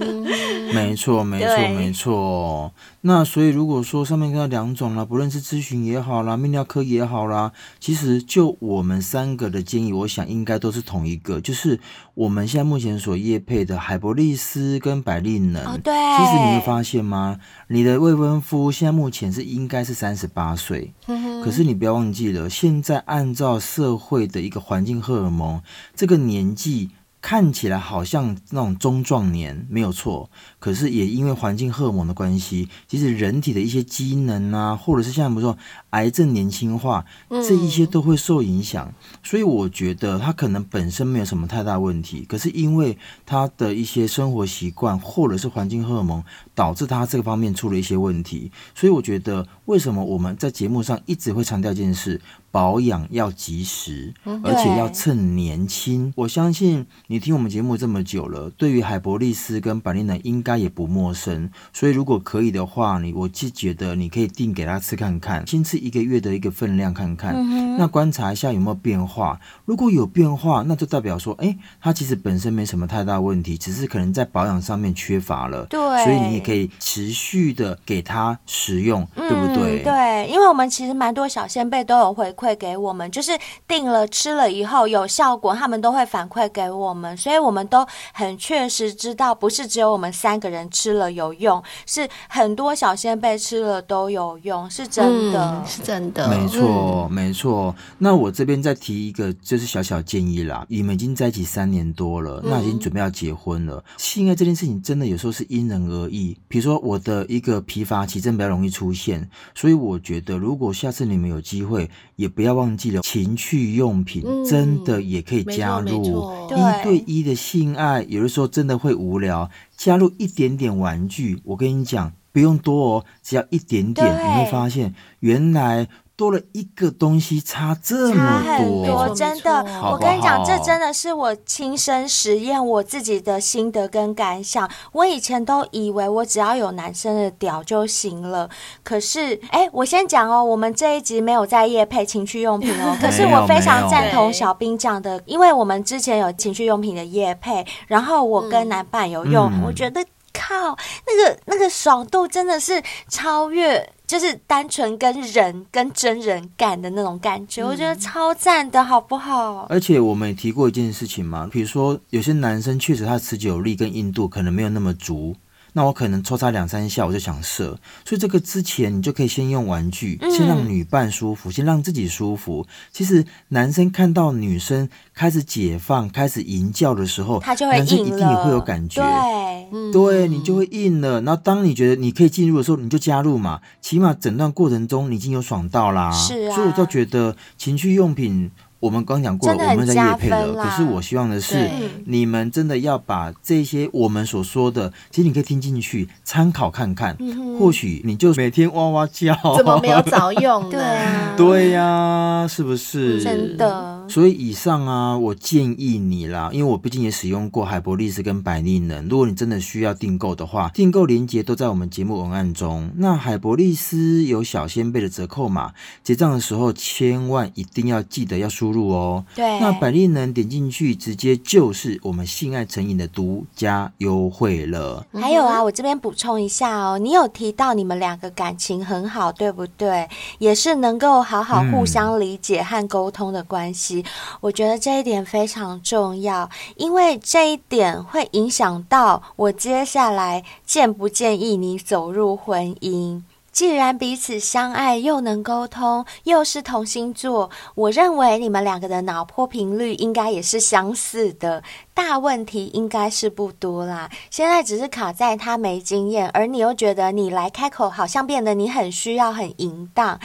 [SPEAKER 3] 没错，没错，没错。那所以如果说上面看到两种啦，不论是咨询也好啦，泌尿科也好啦，其实就我们三个的建议，我想应该都是同一个，就是我们现在目前所业配的海博利斯跟百利能。
[SPEAKER 2] 哦，对。
[SPEAKER 3] 其实你会发现吗？你的未婚夫现在目前是应该是三十八岁，嗯、可是你不要忘记了，现在按照社会的一个环境荷尔蒙，这个年纪。看起来好像那种中壮年没有错，可是也因为环境荷尔蒙的关系，其实人体的一些机能啊，或者是像比如说癌症年轻化，这一些都会受影响。嗯、所以我觉得他可能本身没有什么太大问题，可是因为他的一些生活习惯或者是环境荷尔蒙导致他这个方面出了一些问题。所以我觉得为什么我们在节目上一直会强调一件事。保养要及时，而且要趁年轻。我相信你听我们节目这么久了，对于海博利斯跟百丽能应该也不陌生。所以如果可以的话，你我就觉得你可以定给他吃看看，先吃一个月的一个分量看看，嗯、那观察一下有没有变化。如果有变化，那就代表说，哎，它其实本身没什么太大问题，只是可能在保养上面缺乏了。
[SPEAKER 2] 对，
[SPEAKER 3] 所以你也可以持续的给他食用，嗯、对不对？
[SPEAKER 2] 对，因为我们其实蛮多小先辈都有回。馈给我们，就是定了吃了以后有效果，他们都会反馈给我们，所以我们都很确实知道，不是只有我们三个人吃了有用，是很多小仙贝吃了都有用，是真的，
[SPEAKER 4] 嗯、是真的，
[SPEAKER 3] 没错，嗯、没错。那我这边再提一个，就是小小建议啦。你们已经在一起三年多了，那已经准备要结婚了。性爱、嗯、这件事情真的有时候是因人而异，比如说我的一个疲乏期真的比较容易出现，所以我觉得如果下次你们有机会也。不要忘记了，情趣用品真的也可以加入一对一的性爱。有的时候真的会无聊，加入一点点玩具，我跟你讲，不用多哦，只要一点点，你会发现原来。多了一个东西，差这么多，差很多，
[SPEAKER 2] 真的。我跟你讲，这真的是我亲身实验我自己的心得跟感想。我以前都以为我只要有男生的屌就行了，可是，哎，我先讲哦，我们这一集没有在夜配情趣用品哦。可是我非常赞同小兵讲的，因为我们之前有情趣用品的夜配，然后我跟男伴有用，嗯、我觉得靠，那个那个爽度真的是超越。就是单纯跟人跟真人干的那种感觉，嗯、我觉得超赞的，好不好？
[SPEAKER 3] 而且我们也提过一件事情嘛，比如说有些男生确实他的持久力跟硬度可能没有那么足，那我可能抽插两三下我就想射，所以这个之前你就可以先用玩具，先让女伴舒服，先让自己舒服。其实男生看到女生开始解放、开始淫叫的时候，
[SPEAKER 2] 他就会
[SPEAKER 3] 男生一定也会有感觉，
[SPEAKER 2] 对，
[SPEAKER 3] 对你就会硬了。然后当你觉得你可以进入的时候，你就加入嘛，起码整段过程中你已经有爽到啦。
[SPEAKER 2] 是啊，
[SPEAKER 3] 所以我就觉得情趣用品。我们刚讲过了，我们在夜配了。可是我希望的是，你们真的要把这些我们所说的，其实你可以听进去，参考看看。嗯、或许你就每天哇哇叫，
[SPEAKER 4] 怎么没有早用？
[SPEAKER 2] 对啊，
[SPEAKER 3] 对呀、啊，是不是？
[SPEAKER 2] 真的。
[SPEAKER 3] 所以以上啊，我建议你啦，因为我毕竟也使用过海博力斯跟百丽能。如果你真的需要订购的话，订购链接都在我们节目文案中。那海博力斯有小仙贝的折扣码，结账的时候千万一定要记得要输。输入哦，
[SPEAKER 2] 对，
[SPEAKER 3] 那百利能点进去，直接就是我们性爱成瘾的独家优惠了。
[SPEAKER 2] 还有啊，我这边补充一下哦，你有提到你们两个感情很好，对不对？也是能够好好互相理解和沟通的关系。嗯，我觉得这一点非常重要，因为这一点会影响到我接下来建不建议你走入婚姻。既然彼此相爱，又能沟通，又是同星座，我认为你们两个的脑波频率应该也是相似的，大问题应该是不多啦。现在只是卡在他没经验，而你又觉得你来开口，好像变得你很需要、很淫荡。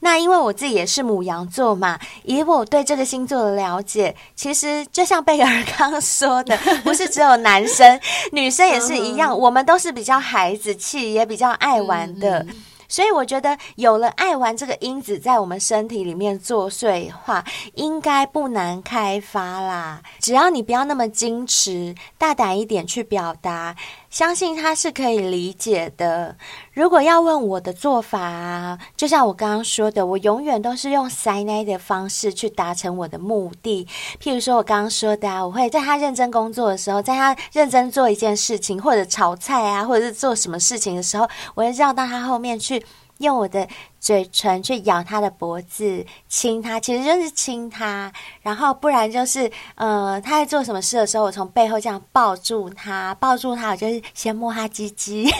[SPEAKER 2] 那因为我自己也是母羊座嘛，以我对这个星座的了解，其实就像贝尔刚刚说的，不是只有男生，女生也是一样，我们都是比较孩子气，也比较爱玩的。所以我觉得有了爱玩这个因子在我们身体里面作祟的话，应该不难开发啦。只要你不要那么矜持，大胆一点去表达，相信他是可以理解的。如果要问我的做法啊，就像我刚刚说的，我永远都是用塞奶的方式去达成我的目的。譬如说我刚刚说的啊，我会在他认真工作的时候，在他认真做一件事情，或者炒菜啊，或者是做什么事情的时候，我会绕到他后面去。用我的嘴唇去咬他的脖子，亲他，其实就是亲他。然后不然就是，呃，他在做什么事的时候，我从背后这样抱住他，抱住他，我就是先摸他鸡鸡，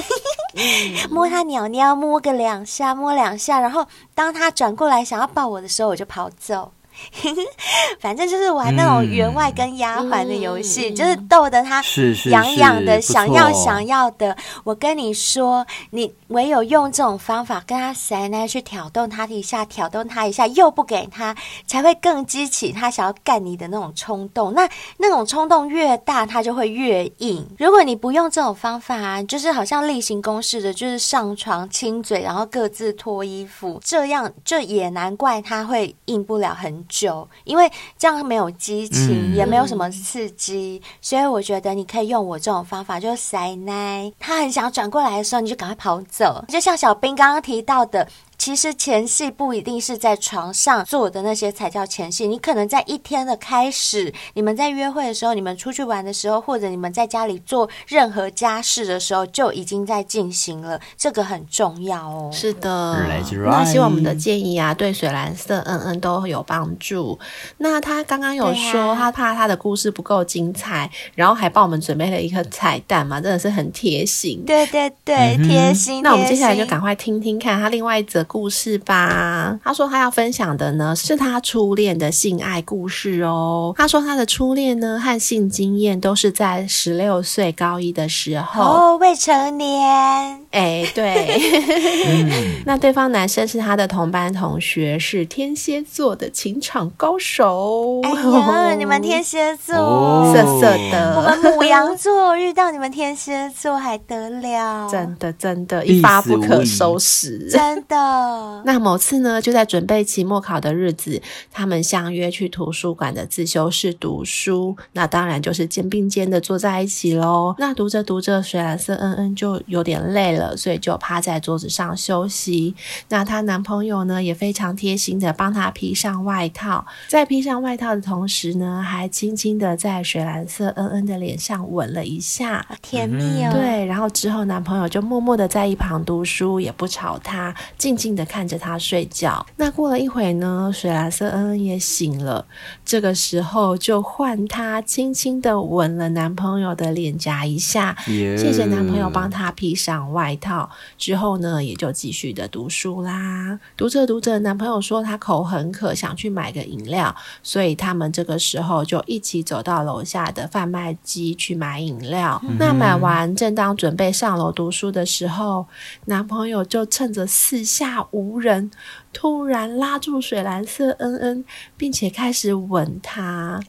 [SPEAKER 2] 摸他鸟鸟，摸个两下，摸两下。然后当他转过来想要抱我的时候，我就跑走。反正就是玩那种员外跟丫鬟的游戏，嗯、就是逗得他痒痒的，想要想要的。我跟你说，你唯有用这种方法跟他塞奶去挑动他一下，挑动他一下，又不给他，才会更激起他想要干你的那种冲动。那那种冲动越大，他就会越硬。如果你不用这种方法啊，就是好像例行公事的，就是上床亲嘴，然后各自脱衣服，这样就也难怪他会硬不了很久，因为这样没有激情，也没有什么刺激，嗯、所以我觉得你可以用我这种方法，就是塞奶。他很想转过来的时候，你就赶快跑走。就像小兵刚刚提到的。其实前戏不一定是在床上做的那些才叫前戏，你可能在一天的开始，你们在约会的时候，你们出去玩的时候，或者你们在家里做任何家事的时候，就已经在进行了，这个很重要哦。
[SPEAKER 4] 是的，那希望我们的建议啊，对水蓝色嗯嗯都有帮助。那他刚刚有说，他怕他的故事不够精彩，然后还帮我们准备了一个彩蛋嘛，真的是很贴心。
[SPEAKER 2] 对对对，嗯、贴心。
[SPEAKER 4] 那我们接下来就赶快听听看他另外一则。故事吧。他说他要分享的呢，是他初恋的性爱故事哦。他说他的初恋呢和性经验都是在十六岁高一的时候
[SPEAKER 2] 哦，未成年。
[SPEAKER 4] 哎，对。那对方男生是他的同班同学，是天蝎座的情场高手。
[SPEAKER 2] 哎呀，你们天蝎座
[SPEAKER 4] 色色的，
[SPEAKER 2] 我们母羊座遇到你们天蝎座还得了？
[SPEAKER 4] 真的真的，一发不可收拾，
[SPEAKER 2] 真的。
[SPEAKER 4] 那某次呢，就在准备期末考的日子，他们相约去图书馆的自修室读书。那当然就是肩并肩的坐在一起喽。那读着读着，水蓝色嗯嗯就有点累了，所以就趴在桌子上休息。那她男朋友呢，也非常贴心的帮她披上外套，在披上外套的同时呢，还轻轻的在水蓝色恩恩的脸上吻了一下，
[SPEAKER 2] 甜蜜哦。
[SPEAKER 4] 对，然后之后男朋友就默默的在一旁读书，也不吵她，静静。的看着她睡觉。那过了一会呢，水蓝色恩恩也醒了，这个时候就换她轻轻的吻了男朋友的脸颊一下.谢谢男朋友帮她披上外套。之后呢，也就继续的读书啦。读着读着，男朋友说他口很渴，想去买个饮料，所以他们这个时候就一起走到楼下的贩卖机去买饮料。嗯、那买完，正当准备上楼读书的时候，男朋友就趁着四下无人，突然拉住水蓝色恩恩，并且开始吻她。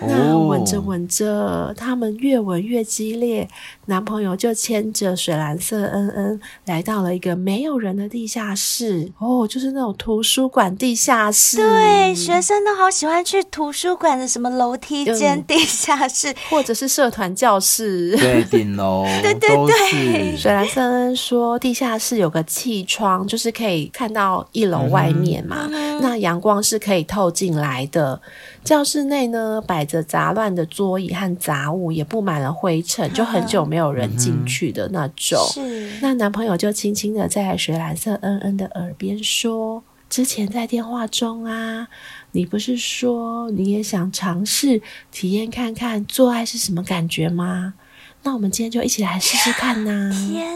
[SPEAKER 4] 那吻着吻着，他们越吻越激烈。男朋友就牵着水蓝色恩恩来到了一个没有人的地下室。哦，就是那种图书馆地下室。
[SPEAKER 2] 对，学生都好喜欢去图书馆的什么楼梯间、地下室，
[SPEAKER 4] 或者是社团教室。
[SPEAKER 3] 对，顶楼。
[SPEAKER 2] 对对对。
[SPEAKER 4] 水蓝色恩恩说，地下室有个气窗，就是可以看到一楼外面嘛。嗯、那阳光是可以透进来的。教室内呢，摆着杂乱的桌椅和杂物，也布满了灰尘，就很久没有人进去的那种。
[SPEAKER 2] 是。
[SPEAKER 4] 那男朋友就轻轻的在水蓝色恩恩的耳边说：“之前在电话中啊，你不是说你也想尝试体验看看做爱是什么感觉吗？那我们今天就一起来试试看呐！”
[SPEAKER 2] 天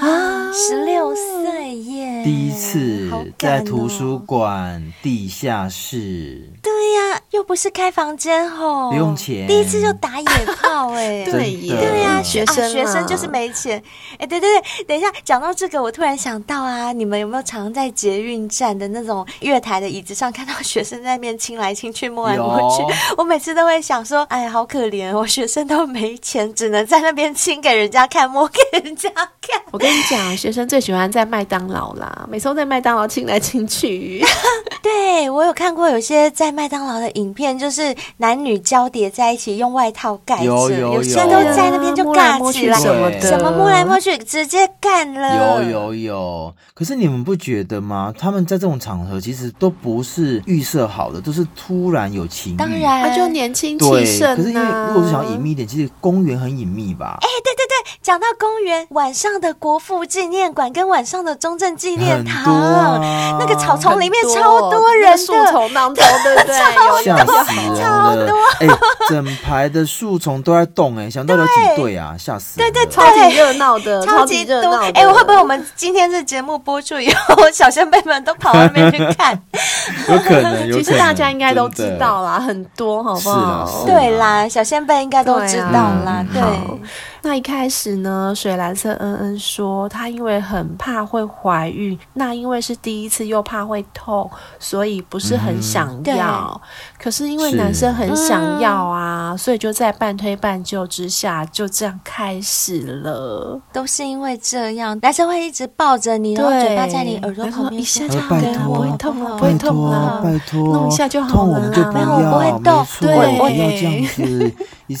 [SPEAKER 2] 啊，啊，十六岁耶！
[SPEAKER 3] 第一次在图书馆地下室。
[SPEAKER 2] 对呀、啊。又不是开房间吼，
[SPEAKER 3] 不用钱，
[SPEAKER 2] 第一次就打野炮哎，
[SPEAKER 4] 对
[SPEAKER 2] 呀，对呀，学生、啊、学生就是没钱。哎，对对对，等一下，讲到这个，我突然想到啊，你们有没有常在捷运站的那种月台的椅子上看到学生在那边亲来亲去、摸来摸去？我每次都会想说，哎，好可怜，我学生都没钱，只能在那边亲给人家看，摸给人家看。
[SPEAKER 4] 我跟你讲，学生最喜欢在麦当劳啦，每次都在麦当劳亲来亲去。
[SPEAKER 2] 对，我有看过有些在麦当劳的影。片就是男女交叠在一起，用外套盖着，有，有，有，有些都在那边就尬起来，什么，什么摸来摸去，直接干了。
[SPEAKER 3] 有有有，可是你们不觉得吗？他们在这种场合其实都不是预设好的，都是突然有情。
[SPEAKER 2] 当然，
[SPEAKER 4] 他就年轻气盛啊。
[SPEAKER 3] 可是因为如果是想要隐秘一点，其实公园很隐秘吧？
[SPEAKER 2] 哎，对，讲到公园，晚上的国父纪念馆跟晚上的中正纪念堂，啊、那个草丛里面超多人的，树丛当中，对不对？
[SPEAKER 3] 吓死人了！哎、欸，整排的树丛都在动，哎，想到有几对啊，吓死人！
[SPEAKER 2] 对对对，
[SPEAKER 4] 超级热闹的，超级热闹。
[SPEAKER 2] 哎、欸，会不会我们今天这节目播出以后，小仙贝们都跑到那边去看？
[SPEAKER 3] 有可能，有可能。
[SPEAKER 4] 其实大家应该都知道啦，很多，好不好？
[SPEAKER 3] 是
[SPEAKER 2] 对啦，小仙贝应该都知道啦，对。对
[SPEAKER 4] 那一开始呢，水蓝色恩恩说，她因为很怕会怀孕，那因为是第一次又怕会痛，所以不是很想要。嗯、可是因为男生很想要啊，嗯、所以就在半推半就之下，就这样开始了。
[SPEAKER 2] 都是因为这样，男生会一直抱着你，然后嘴巴在你耳朵旁边，一下就好了，不会痛了，
[SPEAKER 3] 不会痛了，拜托，
[SPEAKER 4] 弄一下就好了，
[SPEAKER 3] 没有，
[SPEAKER 2] 我不会动，对，
[SPEAKER 3] 我要这样子，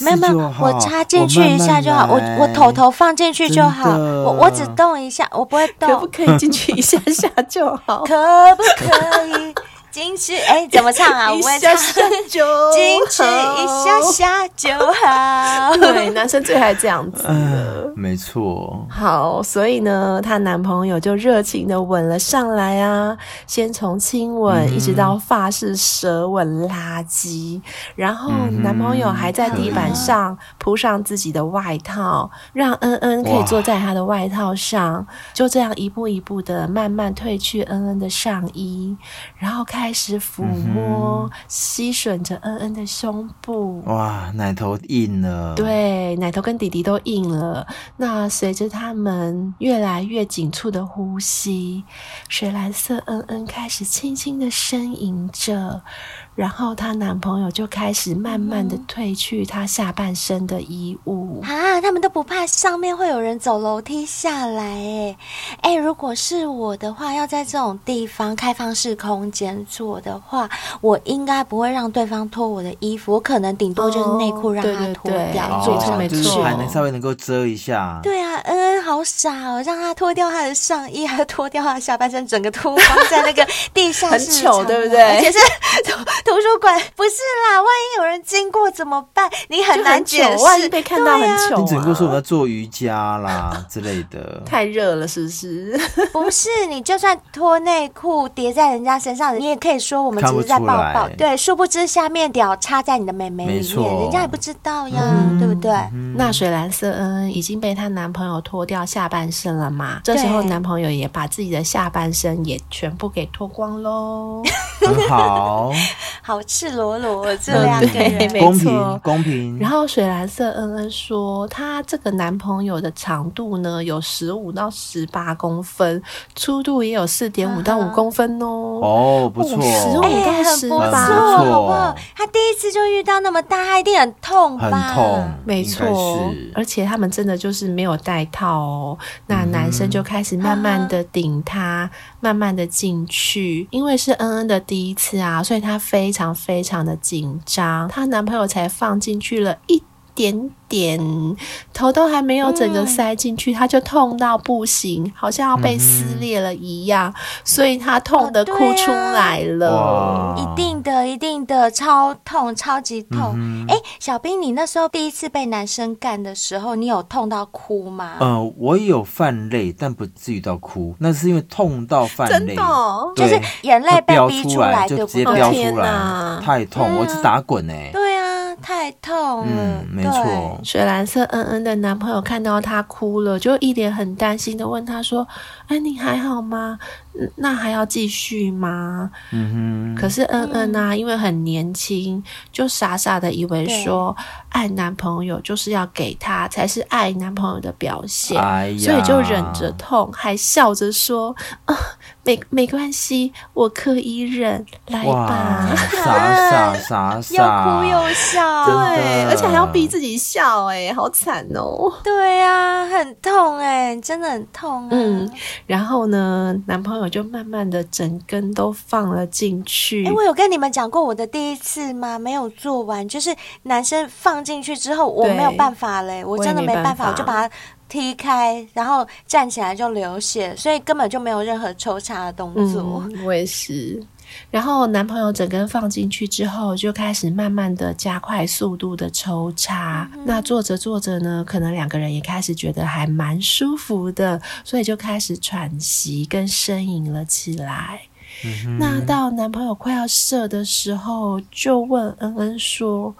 [SPEAKER 2] 没有没有，我插进去一下就好。我我头头放进去就好，我我只动一下，我不会动。
[SPEAKER 4] 可不可以进去一下下就好？
[SPEAKER 2] 可不可以？进去哎，怎么唱啊？我会唱。进去一下下就好。
[SPEAKER 4] 对，男生最爱这样子。
[SPEAKER 3] 嗯，没错。
[SPEAKER 4] 好，所以呢，她男朋友就热情的吻了上来啊，先从亲吻一直到发式舌吻垃圾，然后男朋友还在地板上铺上自己的外套，让恩恩可以坐在他的外套上，就这样一步一步的慢慢褪去恩恩的上衣，然后开。开始抚摸、吸吮着恩恩的胸部，
[SPEAKER 3] 哇，奶头硬了，
[SPEAKER 4] 对，奶头跟弟弟都硬了。那随着他们越来越紧促的呼吸，水蓝色恩恩开始轻轻的呻吟着。然后她男朋友就开始慢慢的褪去她下半身的衣物。
[SPEAKER 2] 啊，他们都不怕上面会有人走楼梯下来诶诶，如果是我的话，要在这种地方开放式空间做的话，我应该不会让对方脱我的衣服，我可能顶多就是内裤让他脱掉，做成没错，
[SPEAKER 3] 还能稍微能够遮一下。
[SPEAKER 2] 对啊，恩恩好傻哦，让他脱掉他的上衣，还脱掉他的下半身，整个脱光在那个地下室，
[SPEAKER 4] 很丑，对不对？
[SPEAKER 2] 而且是图图书馆，不是啦，万一有人经过怎么办？你很难解释，
[SPEAKER 4] 万一被看到很糗，
[SPEAKER 3] 你只能说我们在做瑜伽啦之类的，
[SPEAKER 4] 太热了，是不是？
[SPEAKER 2] 不是，你就算脱内裤叠在人家身上，你也可以说我们只是在抱抱。对，殊不知下面屌插在你的美眉里面，人家也不知道呀，嗯、对不对？
[SPEAKER 4] 嗯、那水蓝色恩恩已经被她男朋友脱掉下半身了嘛？这时候男朋友也把自己的下半身也全部给脱光喽，
[SPEAKER 3] 很好，
[SPEAKER 2] 好赤裸裸这两个人，
[SPEAKER 4] 对，没错，
[SPEAKER 3] 公平公平。
[SPEAKER 4] 然后水蓝色恩恩说，她这个男朋友的长度呢有十五到十八公分，粗度也有四点五到五公分哦。
[SPEAKER 3] 哦，不错，
[SPEAKER 4] 十五到十八，
[SPEAKER 2] 好不好？他第一次就遇到那么大，他一定很痛吧？
[SPEAKER 3] 很痛，
[SPEAKER 4] 没错。而且他们真的就是没有带套哦。那男生就开始慢慢的顶她，慢慢的进去。因为是恩恩的第一次啊，所以他非非常非常的紧张。她男朋友才放进去了一点点，头都还没有整个塞进去，他、嗯、就痛到不行，好像要被撕裂了一样，嗯、所以他痛的哭出来了。
[SPEAKER 2] 哦啊、一定的，一定的，超痛，超级痛。哎、嗯欸，小兵，你那时候第一次被男生干的时候，你有痛到哭吗？
[SPEAKER 3] 呃，我有泛泪，但不至于到哭，那是因为痛到泛泪，真的
[SPEAKER 2] 就是眼泪被逼出来，
[SPEAKER 3] 就直接飙出来，哦、太痛，嗯、我是打滚哎、欸。
[SPEAKER 2] 对啊。太痛了，
[SPEAKER 3] 嗯，没错。对
[SPEAKER 4] 水蓝色恩恩的男朋友看到她哭了，就一脸很担心的问她说：“哎，你还好吗？那还要继续吗？”嗯哼。可是恩恩啊，因为很年轻，就傻傻的以为说爱男朋友就是要给他才是爱男朋友的表现，哎、所以就忍着痛，还笑着说：“啊。”没没关系，我可以忍，来吧。
[SPEAKER 3] 傻傻傻傻，
[SPEAKER 2] 又哭又笑，
[SPEAKER 4] 对，而且还要逼自己笑，哎，好惨哦。
[SPEAKER 2] 对呀，很痛哎，真的很痛。
[SPEAKER 4] 嗯，然后呢，男朋友就慢慢的整根都放了进去。
[SPEAKER 2] 哎，我有跟你们讲过我的第一次吗？没有做完，就是男生放进去之后，我没有办法嘞，我真的没办法，我就把它。踢开，然后站起来就流血，所以根本就没有任何抽插的动作。
[SPEAKER 4] 嗯，我也是。然后男朋友整根放进去之后，就开始慢慢的加快速度的抽插。嗯、那做着做着呢，可能两个人也开始觉得还蛮舒服的，所以就开始喘息跟呻吟了起来。嗯、那到男朋友快要射的时候，就问恩恩说。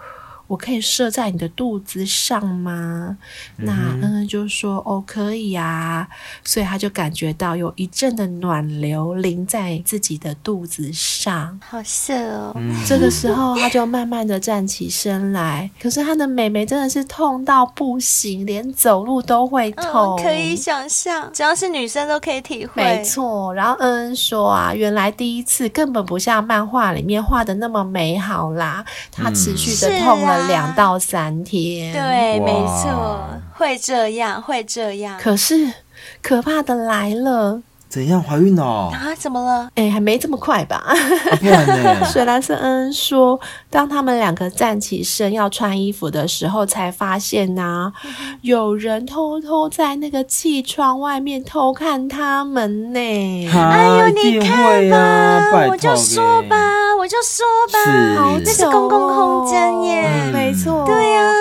[SPEAKER 4] 我可以射在你的肚子上吗？那恩恩就说：“哦，可以呀、啊。”所以他就感觉到有一阵的暖流淋在自己的肚子上，
[SPEAKER 2] 好色哦。
[SPEAKER 3] 嗯、
[SPEAKER 4] 这个时候，他就慢慢的站起身来。可是他的美眉真的是痛到不行，连走路都会痛。
[SPEAKER 2] 嗯、可以想象，只要是女生都可以体会。
[SPEAKER 4] 没错。然后恩恩说啊，原来第一次根本不像漫画里面画的那么美好啦，他持续的痛了。两到三天，
[SPEAKER 2] 对，没错，会这样，会这样。
[SPEAKER 4] 可是可怕的来了。
[SPEAKER 3] 怎样怀孕了？
[SPEAKER 2] 啊？怎么了？
[SPEAKER 4] 哎，还没这么快吧？啊、
[SPEAKER 3] 不然呢？
[SPEAKER 4] 水蓝色恩恩说，当他们两个站起身要穿衣服的时候，才发现呐、啊，嗯、有人偷偷在那个气窗外面偷看他们呢。
[SPEAKER 3] 啊、
[SPEAKER 2] 哎呦，你看吧，我就说吧，我就说吧，
[SPEAKER 3] 是
[SPEAKER 2] 好，这是公共空间耶，
[SPEAKER 4] 嗯、没错，
[SPEAKER 2] 对呀、啊。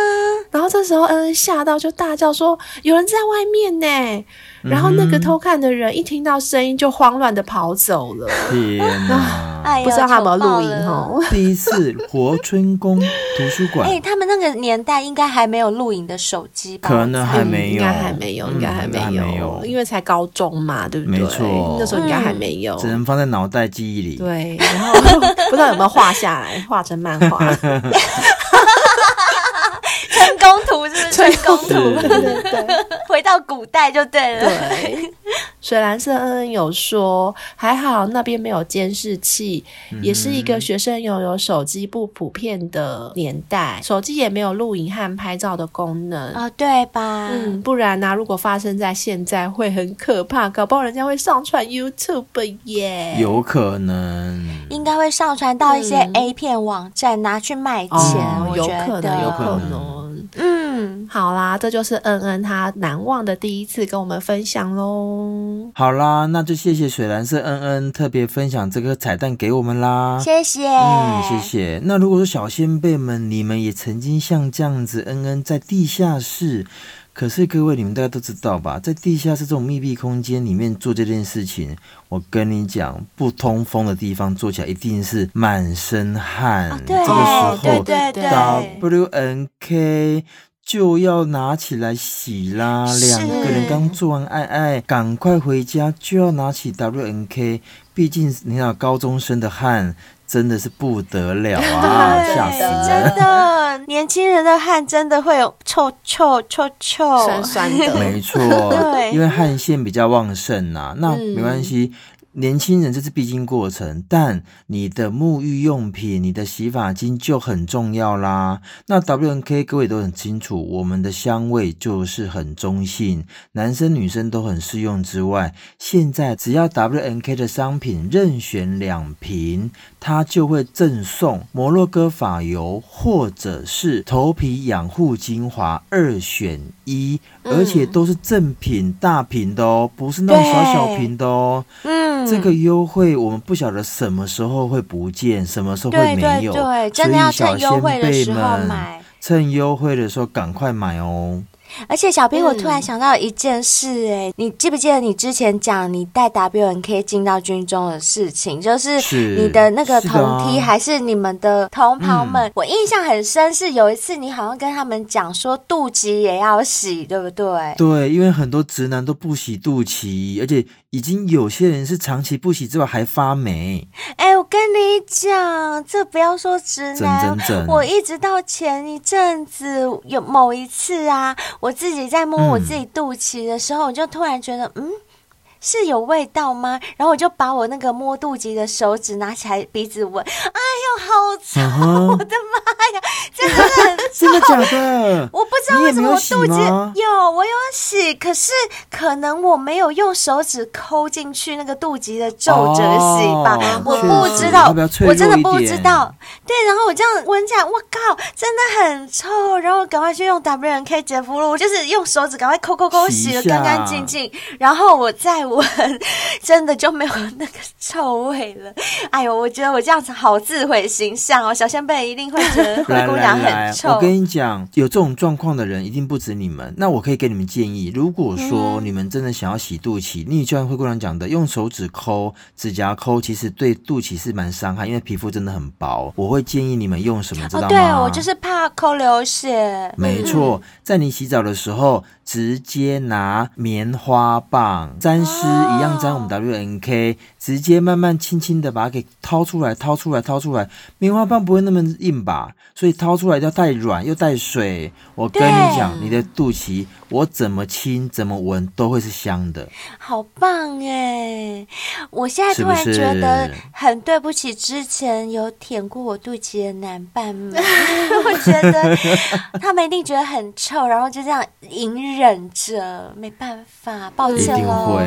[SPEAKER 4] 然后这时候恩恩吓到，就大叫说：“有人在外面呢！”然后那个偷看的人一听到声音就慌乱的跑走了。
[SPEAKER 3] 天哪！
[SPEAKER 4] 不知道他有没有录影哦。
[SPEAKER 3] 第一次活春宫图书馆。
[SPEAKER 2] 哎，他们那个年代应该还没有录影的手机吧？
[SPEAKER 3] 可能还没有，
[SPEAKER 4] 应该还没有，应该还没有，因为才高中嘛，对不对？
[SPEAKER 3] 没错，
[SPEAKER 4] 那时候应该还没有，
[SPEAKER 3] 只能放在脑袋记忆里。
[SPEAKER 4] 对，然后 不知道有没有画下来，画成漫画。
[SPEAKER 2] 春宫图是不是？春宫图，
[SPEAKER 4] 对对对，
[SPEAKER 2] 回到古代就对了。
[SPEAKER 4] 对。水蓝色恩恩有说，还好那边没有监视器，嗯、也是一个学生拥有手机不普遍的年代，手机也没有录影和拍照的功能
[SPEAKER 2] 哦，对吧？
[SPEAKER 4] 嗯，不然呢、啊？如果发生在现在，会很可怕，搞不好人家会上传 YouTube 耶，
[SPEAKER 3] 有可能，
[SPEAKER 2] 应该会上传到一些 A 片网站拿去卖钱，
[SPEAKER 4] 嗯、
[SPEAKER 2] 我觉得
[SPEAKER 4] 有可能，有可能。嗯，好啦，这就是恩恩他难忘的第一次跟我们分享喽。
[SPEAKER 3] 好啦，那就谢谢水蓝色恩恩特别分享这个彩蛋给我们啦。
[SPEAKER 2] 谢谢，
[SPEAKER 3] 嗯，谢谢。那如果说小先辈们，你们也曾经像这样子，恩恩在地下室，可是各位你们大家都知道吧，在地下室这种密闭空间里面做这件事情，我跟你讲，不通风的地方做起来一定是满身汗。
[SPEAKER 2] 哦、
[SPEAKER 3] 这个时候，
[SPEAKER 2] 对对对
[SPEAKER 3] ，W N K。就要拿起来洗啦！两个人刚做完爱爱，赶快回家就要拿起 W N K。毕竟你看高中生的汗真的是不得了啊，吓死人！
[SPEAKER 2] 真的，年轻人的汗真的会有臭臭臭臭
[SPEAKER 4] 酸酸的，
[SPEAKER 3] 没错，因为汗腺比较旺盛呐、啊。那没关系。嗯年轻人这是必经过程，但你的沐浴用品、你的洗发精就很重要啦。那 WNK 各位都很清楚，我们的香味就是很中性，男生女生都很适用之外，现在只要 WNK 的商品任选两瓶，它就会赠送摩洛哥发油或者是头皮养护精华二选一，而且都是正品大瓶的哦，不是那种小小瓶的哦。嗯。这个优惠我们不晓得什么时候会不见，什么时候会没有，
[SPEAKER 2] 对对对，真的要趁优惠的时候买，
[SPEAKER 3] 趁优惠的时候赶快买哦。
[SPEAKER 2] 而且小兵，我突然想到一件事，欸，哎、嗯，你记不记得你之前讲你带 WNK 进到军中的事情？就是你的那个同梯还是你们的同袍们？啊嗯、我印象很深，是有一次你好像跟他们讲说肚脐也要洗，对不对？
[SPEAKER 3] 对，因为很多直男都不洗肚脐，而且已经有些人是长期不洗之外还发霉。
[SPEAKER 2] 哎、欸，我跟你讲，这不要说直男，我一直到前一阵子有某一次啊。我自己在摸我自己肚脐的时候，我就突然觉得，嗯。是有味道吗？然后我就把我那个摸肚脐的手指拿起来鼻子闻，哎呦，好臭！Uh. 我的妈呀，真的很臭！
[SPEAKER 3] 真的假的？
[SPEAKER 2] 我不知道为什么我肚脐有，有，我有洗，可是可能我没有用手指抠进去那个肚脐的皱褶洗吧，oh, 我不知道，我真的不知道。对，然后我这样闻起来，我靠，真的很臭！然后赶快去用 W N K 洁肤露，我就是用手指赶快抠抠抠洗的干干净净，然后我再。闻真的就没有那个臭味了。哎呦，我觉得我这样子好自毁形象哦，小仙贝一定会觉得灰姑娘 很臭。
[SPEAKER 3] 来来来，我跟你讲，有这种状况的人一定不止你们。那我可以给你们建议，如果说你们真的想要洗肚脐，嗯、你就像灰姑娘讲的，用手指抠、指甲抠，其实对肚脐是蛮伤害，因为皮肤真的很薄。我会建议你们用什么，知道吗？哦、
[SPEAKER 2] 对，我就是怕抠流血。
[SPEAKER 3] 没错，在你洗澡的时候，直接拿棉花棒沾湿。一样在我们 W&K，直接慢慢轻轻的把它给掏出来，掏出来，掏出来。棉花棒不会那么硬吧？所以掏出来要带软又带水。我跟你讲，你的肚脐。我怎么亲怎么闻都会是香的，
[SPEAKER 2] 好棒哎！我现在突然觉得很对不起之前 有舔过我肚脐的男伴们，我觉得他们一定觉得很臭，然后就这样隐忍着，没办法，抱歉喽。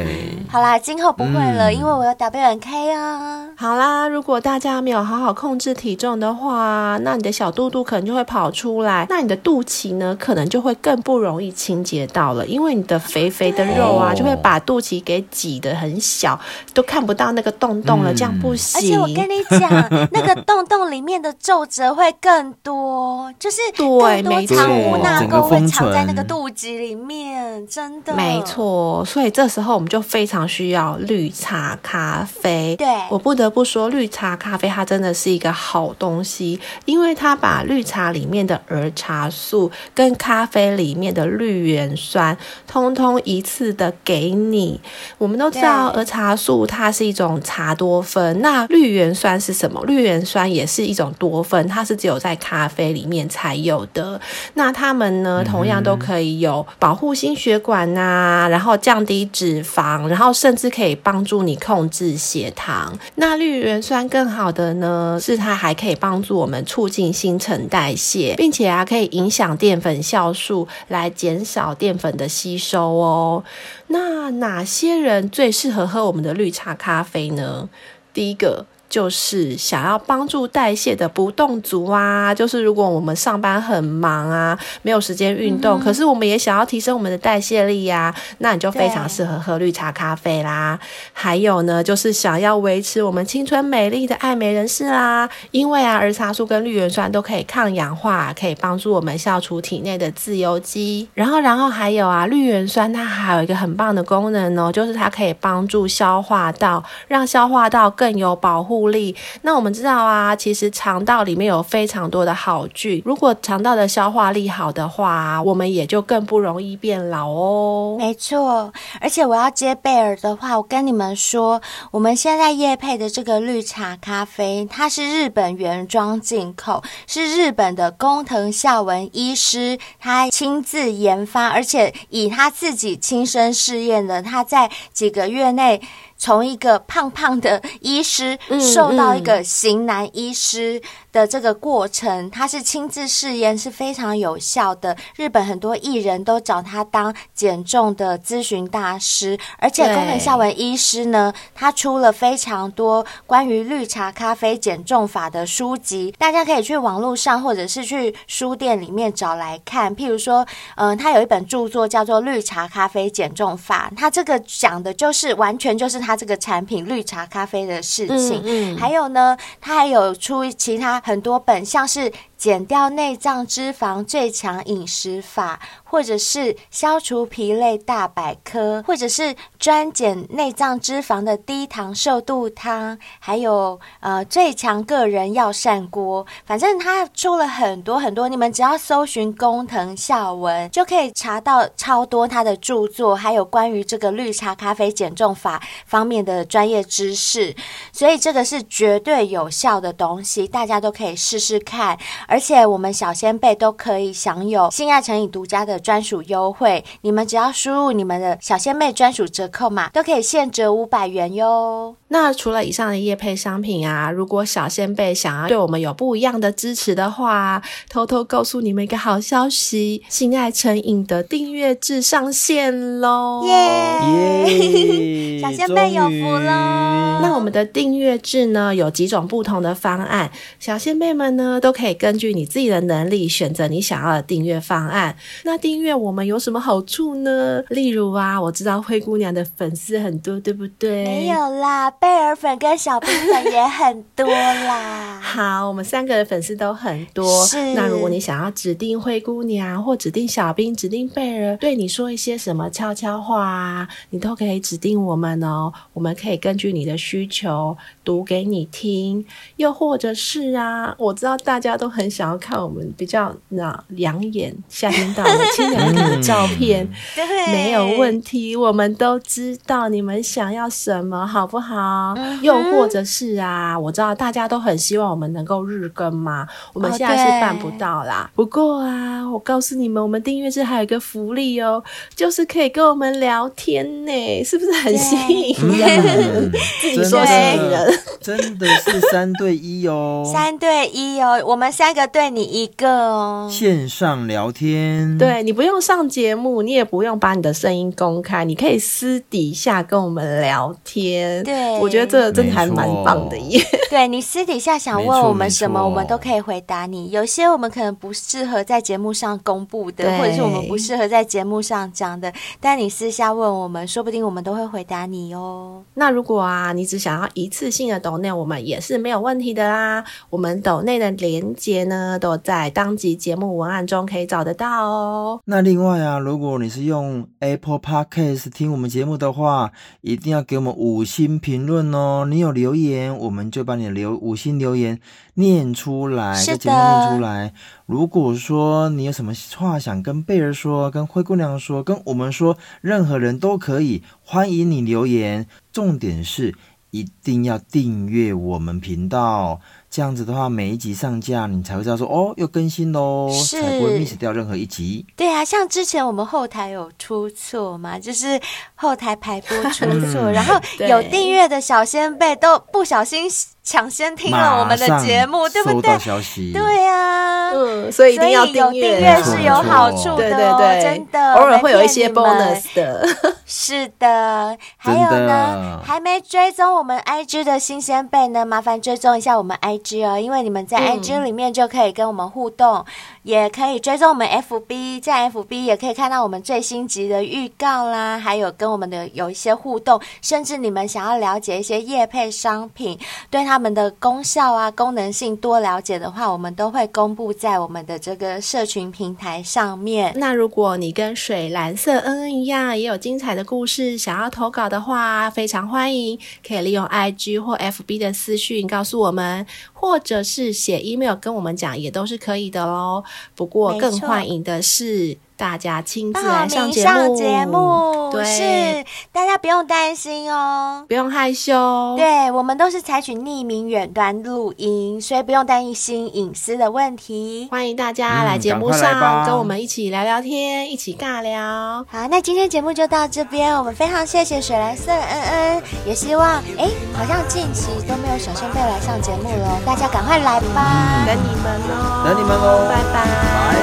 [SPEAKER 2] 好啦，今后不会了，嗯、因为我有 W&K 啊。
[SPEAKER 4] 好啦，如果大家没有好好控制体重的话，那你的小肚肚可能就会跑出来，那你的肚脐呢，可能就会更不容易清洁。到了，因为你的肥肥的肉啊，就会把肚脐给挤得很小，都看不到那个洞洞了，这样不行。而且
[SPEAKER 2] 我跟你讲，那个洞洞里面的皱褶会更多，就是更多藏污纳垢会藏在那个肚脐里面，真的
[SPEAKER 4] 没错。所以这时候我们就非常需要绿茶咖啡。
[SPEAKER 2] 对，
[SPEAKER 4] 我不得不说，绿茶咖啡它真的是一个好东西，因为它把绿茶里面的儿茶素跟咖啡里面的绿原酸，通通一次的给你。我们都知道儿茶素它是一种茶多酚，那绿原酸是什么？绿原酸也是一种多酚，它是只有在咖啡里面才有的。那它们呢，同样都可以有保护心血管呐、啊，然后降低脂肪，然后甚至可以帮助你控制血糖。那绿原酸更好的呢，是它还可以帮助我们促进新陈代谢，并且啊，可以影响淀粉酵素来减少淀粉的吸收哦。那哪些人最适合喝我们的绿茶咖啡呢？第一个。就是想要帮助代谢的不动族啊，就是如果我们上班很忙啊，没有时间运动，嗯、可是我们也想要提升我们的代谢力呀、啊，那你就非常适合喝绿茶咖啡啦。还有呢，就是想要维持我们青春美丽的爱美人士啦，因为啊，儿茶素跟绿原酸都可以抗氧化，可以帮助我们消除体内的自由基。然后，然后还有啊，绿原酸它还有一个很棒的功能哦，就是它可以帮助消化道，让消化道更有保护力。那我们知道啊，其实肠道里面有非常多的好菌，如果肠道的消化力好的话，我们也就更不容易变老哦。
[SPEAKER 2] 没错，而且我要接贝尔的话，我跟你们说，我们现在叶配的这个绿茶咖啡，它是日本原装进口，是日本的工藤孝文医师他亲自研发，而且以他自己亲身试验的，他在几个月内。从一个胖胖的医师瘦到一个型男医师的这个过程，他是亲自试验，是非常有效的。日本很多艺人都找他当减重的咨询大师，而且宫藤孝文医师呢，他出了非常多关于绿茶咖啡减重法的书籍，大家可以去网络上或者是去书店里面找来看。譬如说，嗯、呃，他有一本著作叫做《绿茶咖啡减重法》，他这个讲的就是完全就是。它这个产品绿茶咖啡的事情，嗯嗯、还有呢，它还有出其他很多本，像是。减掉内脏脂肪最强饮食法，或者是消除疲累大百科，或者是专减内脏脂肪的低糖瘦肚汤，还有呃最强个人药膳锅。反正他出了很多很多，你们只要搜寻工藤孝文，就可以查到超多他的著作，还有关于这个绿茶咖啡减重法方面的专业知识。所以这个是绝对有效的东西，大家都可以试试看。而且我们小仙贝都可以享有性爱成瘾独家的专属优惠，你们只要输入你们的小仙贝专属折扣码，都可以现折五百元哟。
[SPEAKER 4] 那除了以上的业配商品啊，如果小仙贝想要对我们有不一样的支持的话，偷偷告诉你们一个好消息：性爱成瘾的订阅制上线喽！
[SPEAKER 2] 耶！小仙贝有福喽！
[SPEAKER 4] 那我们的订阅制呢，有几种不同的方案，小仙贝们呢都可以根据你自己的能力选择你想要的订阅方案。那订阅我们有什么好处呢？例如啊，我知道灰姑娘的粉丝很多，对不对？
[SPEAKER 2] 没有啦。贝尔粉跟小冰粉也很多啦。
[SPEAKER 4] 好，我们三个的粉丝都很多。是。那如果你想要指定灰姑娘，或指定小冰，指定贝尔，对你说一些什么悄悄话啊，你都可以指定我们哦。我们可以根据你的需求读给你听。又或者是啊，我知道大家都很想要看我们比较那养眼、夏天到了清凉的照片。没有问题。我们都知道你们想要什么，好不好？又或者是啊，我知道大家都很希望我们能够日更嘛，我们现在是办不到啦。不过啊，我告诉你们，我们订阅制还有一个福利哦，就是可以跟我们聊天呢，是不是很吸引人？自己说吸引人，
[SPEAKER 3] 真的是三对一哦，
[SPEAKER 2] 三对一哦，我们三个对你一个哦，
[SPEAKER 3] 线上聊天，
[SPEAKER 4] 对，你不用上节目，你也不用把你的声音公开，你可以私底下跟我们聊天，对。我觉得这个真的还蛮棒的耶。
[SPEAKER 2] 对，你私底下想问我们什么，我们都可以回答你。有些我们可能不适合在节目上公布的，或者是我们不适合在节目上讲的，但你私下问我们，说不定我们都会回答你哦。
[SPEAKER 4] 那如果啊，你只想要一次性的抖内，我们也是没有问题的啦。我们抖内的连结呢，都在当集节目文案中可以找得到哦。
[SPEAKER 3] 那另外啊，如果你是用 Apple Podcast 听我们节目的话，一定要给我们五星评论哦。你有留言，我们就把你留五星留言念出来，在节目念出来。如果说你有什么话想跟贝儿说，跟灰姑娘说，跟我们说，任何人都可以，欢迎你留言。重点是一定要订阅我们频道。这样子的话，每一集上架，你才会知道说哦，又更新喽，是。才不会 miss 掉任何一集。
[SPEAKER 2] 对啊，像之前我们后台有出错嘛，就是后台排播出错，嗯、然后有订阅的小仙贝都不小心抢先听了我们的节目，对不对？
[SPEAKER 3] 消息。
[SPEAKER 2] 对、啊，
[SPEAKER 4] 嗯，所以一定要订阅，
[SPEAKER 2] 订阅是有好处的、哦，对对对，真的，
[SPEAKER 4] 偶尔会有一些 bonus 的。
[SPEAKER 2] 是的，还有呢，还没追踪我们 IG 的新鲜贝呢，麻烦追踪一下我们 IG。哦，因为你们在 IG 里面就可以跟我们互动，嗯、也可以追踪我们 FB，在 FB 也可以看到我们最新集的预告啦，还有跟我们的有一些互动，甚至你们想要了解一些业配商品，对他们的功效啊、功能性多了解的话，我们都会公布在我们的这个社群平台上面。
[SPEAKER 4] 那如果你跟水蓝色恩恩一样，也有精彩的故事想要投稿的话，非常欢迎，可以利用 IG 或 FB 的私讯告诉我们。或者是写 email 跟我们讲，也都是可以的喽。不过更欢迎的是。大家亲自来上节目，对，
[SPEAKER 2] 是大家不用担心哦，
[SPEAKER 4] 不用害羞。
[SPEAKER 2] 对，我们都是采取匿名远端录音，所以不用担心隐私的问题。
[SPEAKER 4] 欢迎大家来节目上跟我们一起聊聊天，一起尬聊。
[SPEAKER 2] 好，那今天节目就到这边，我们非常谢谢水蓝色恩恩，也希望哎，好像近期都没有小仙贝来上节目了，大家赶快来吧，
[SPEAKER 4] 等你们哦，
[SPEAKER 3] 等你们哦，
[SPEAKER 4] 拜拜，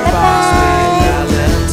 [SPEAKER 2] 拜拜。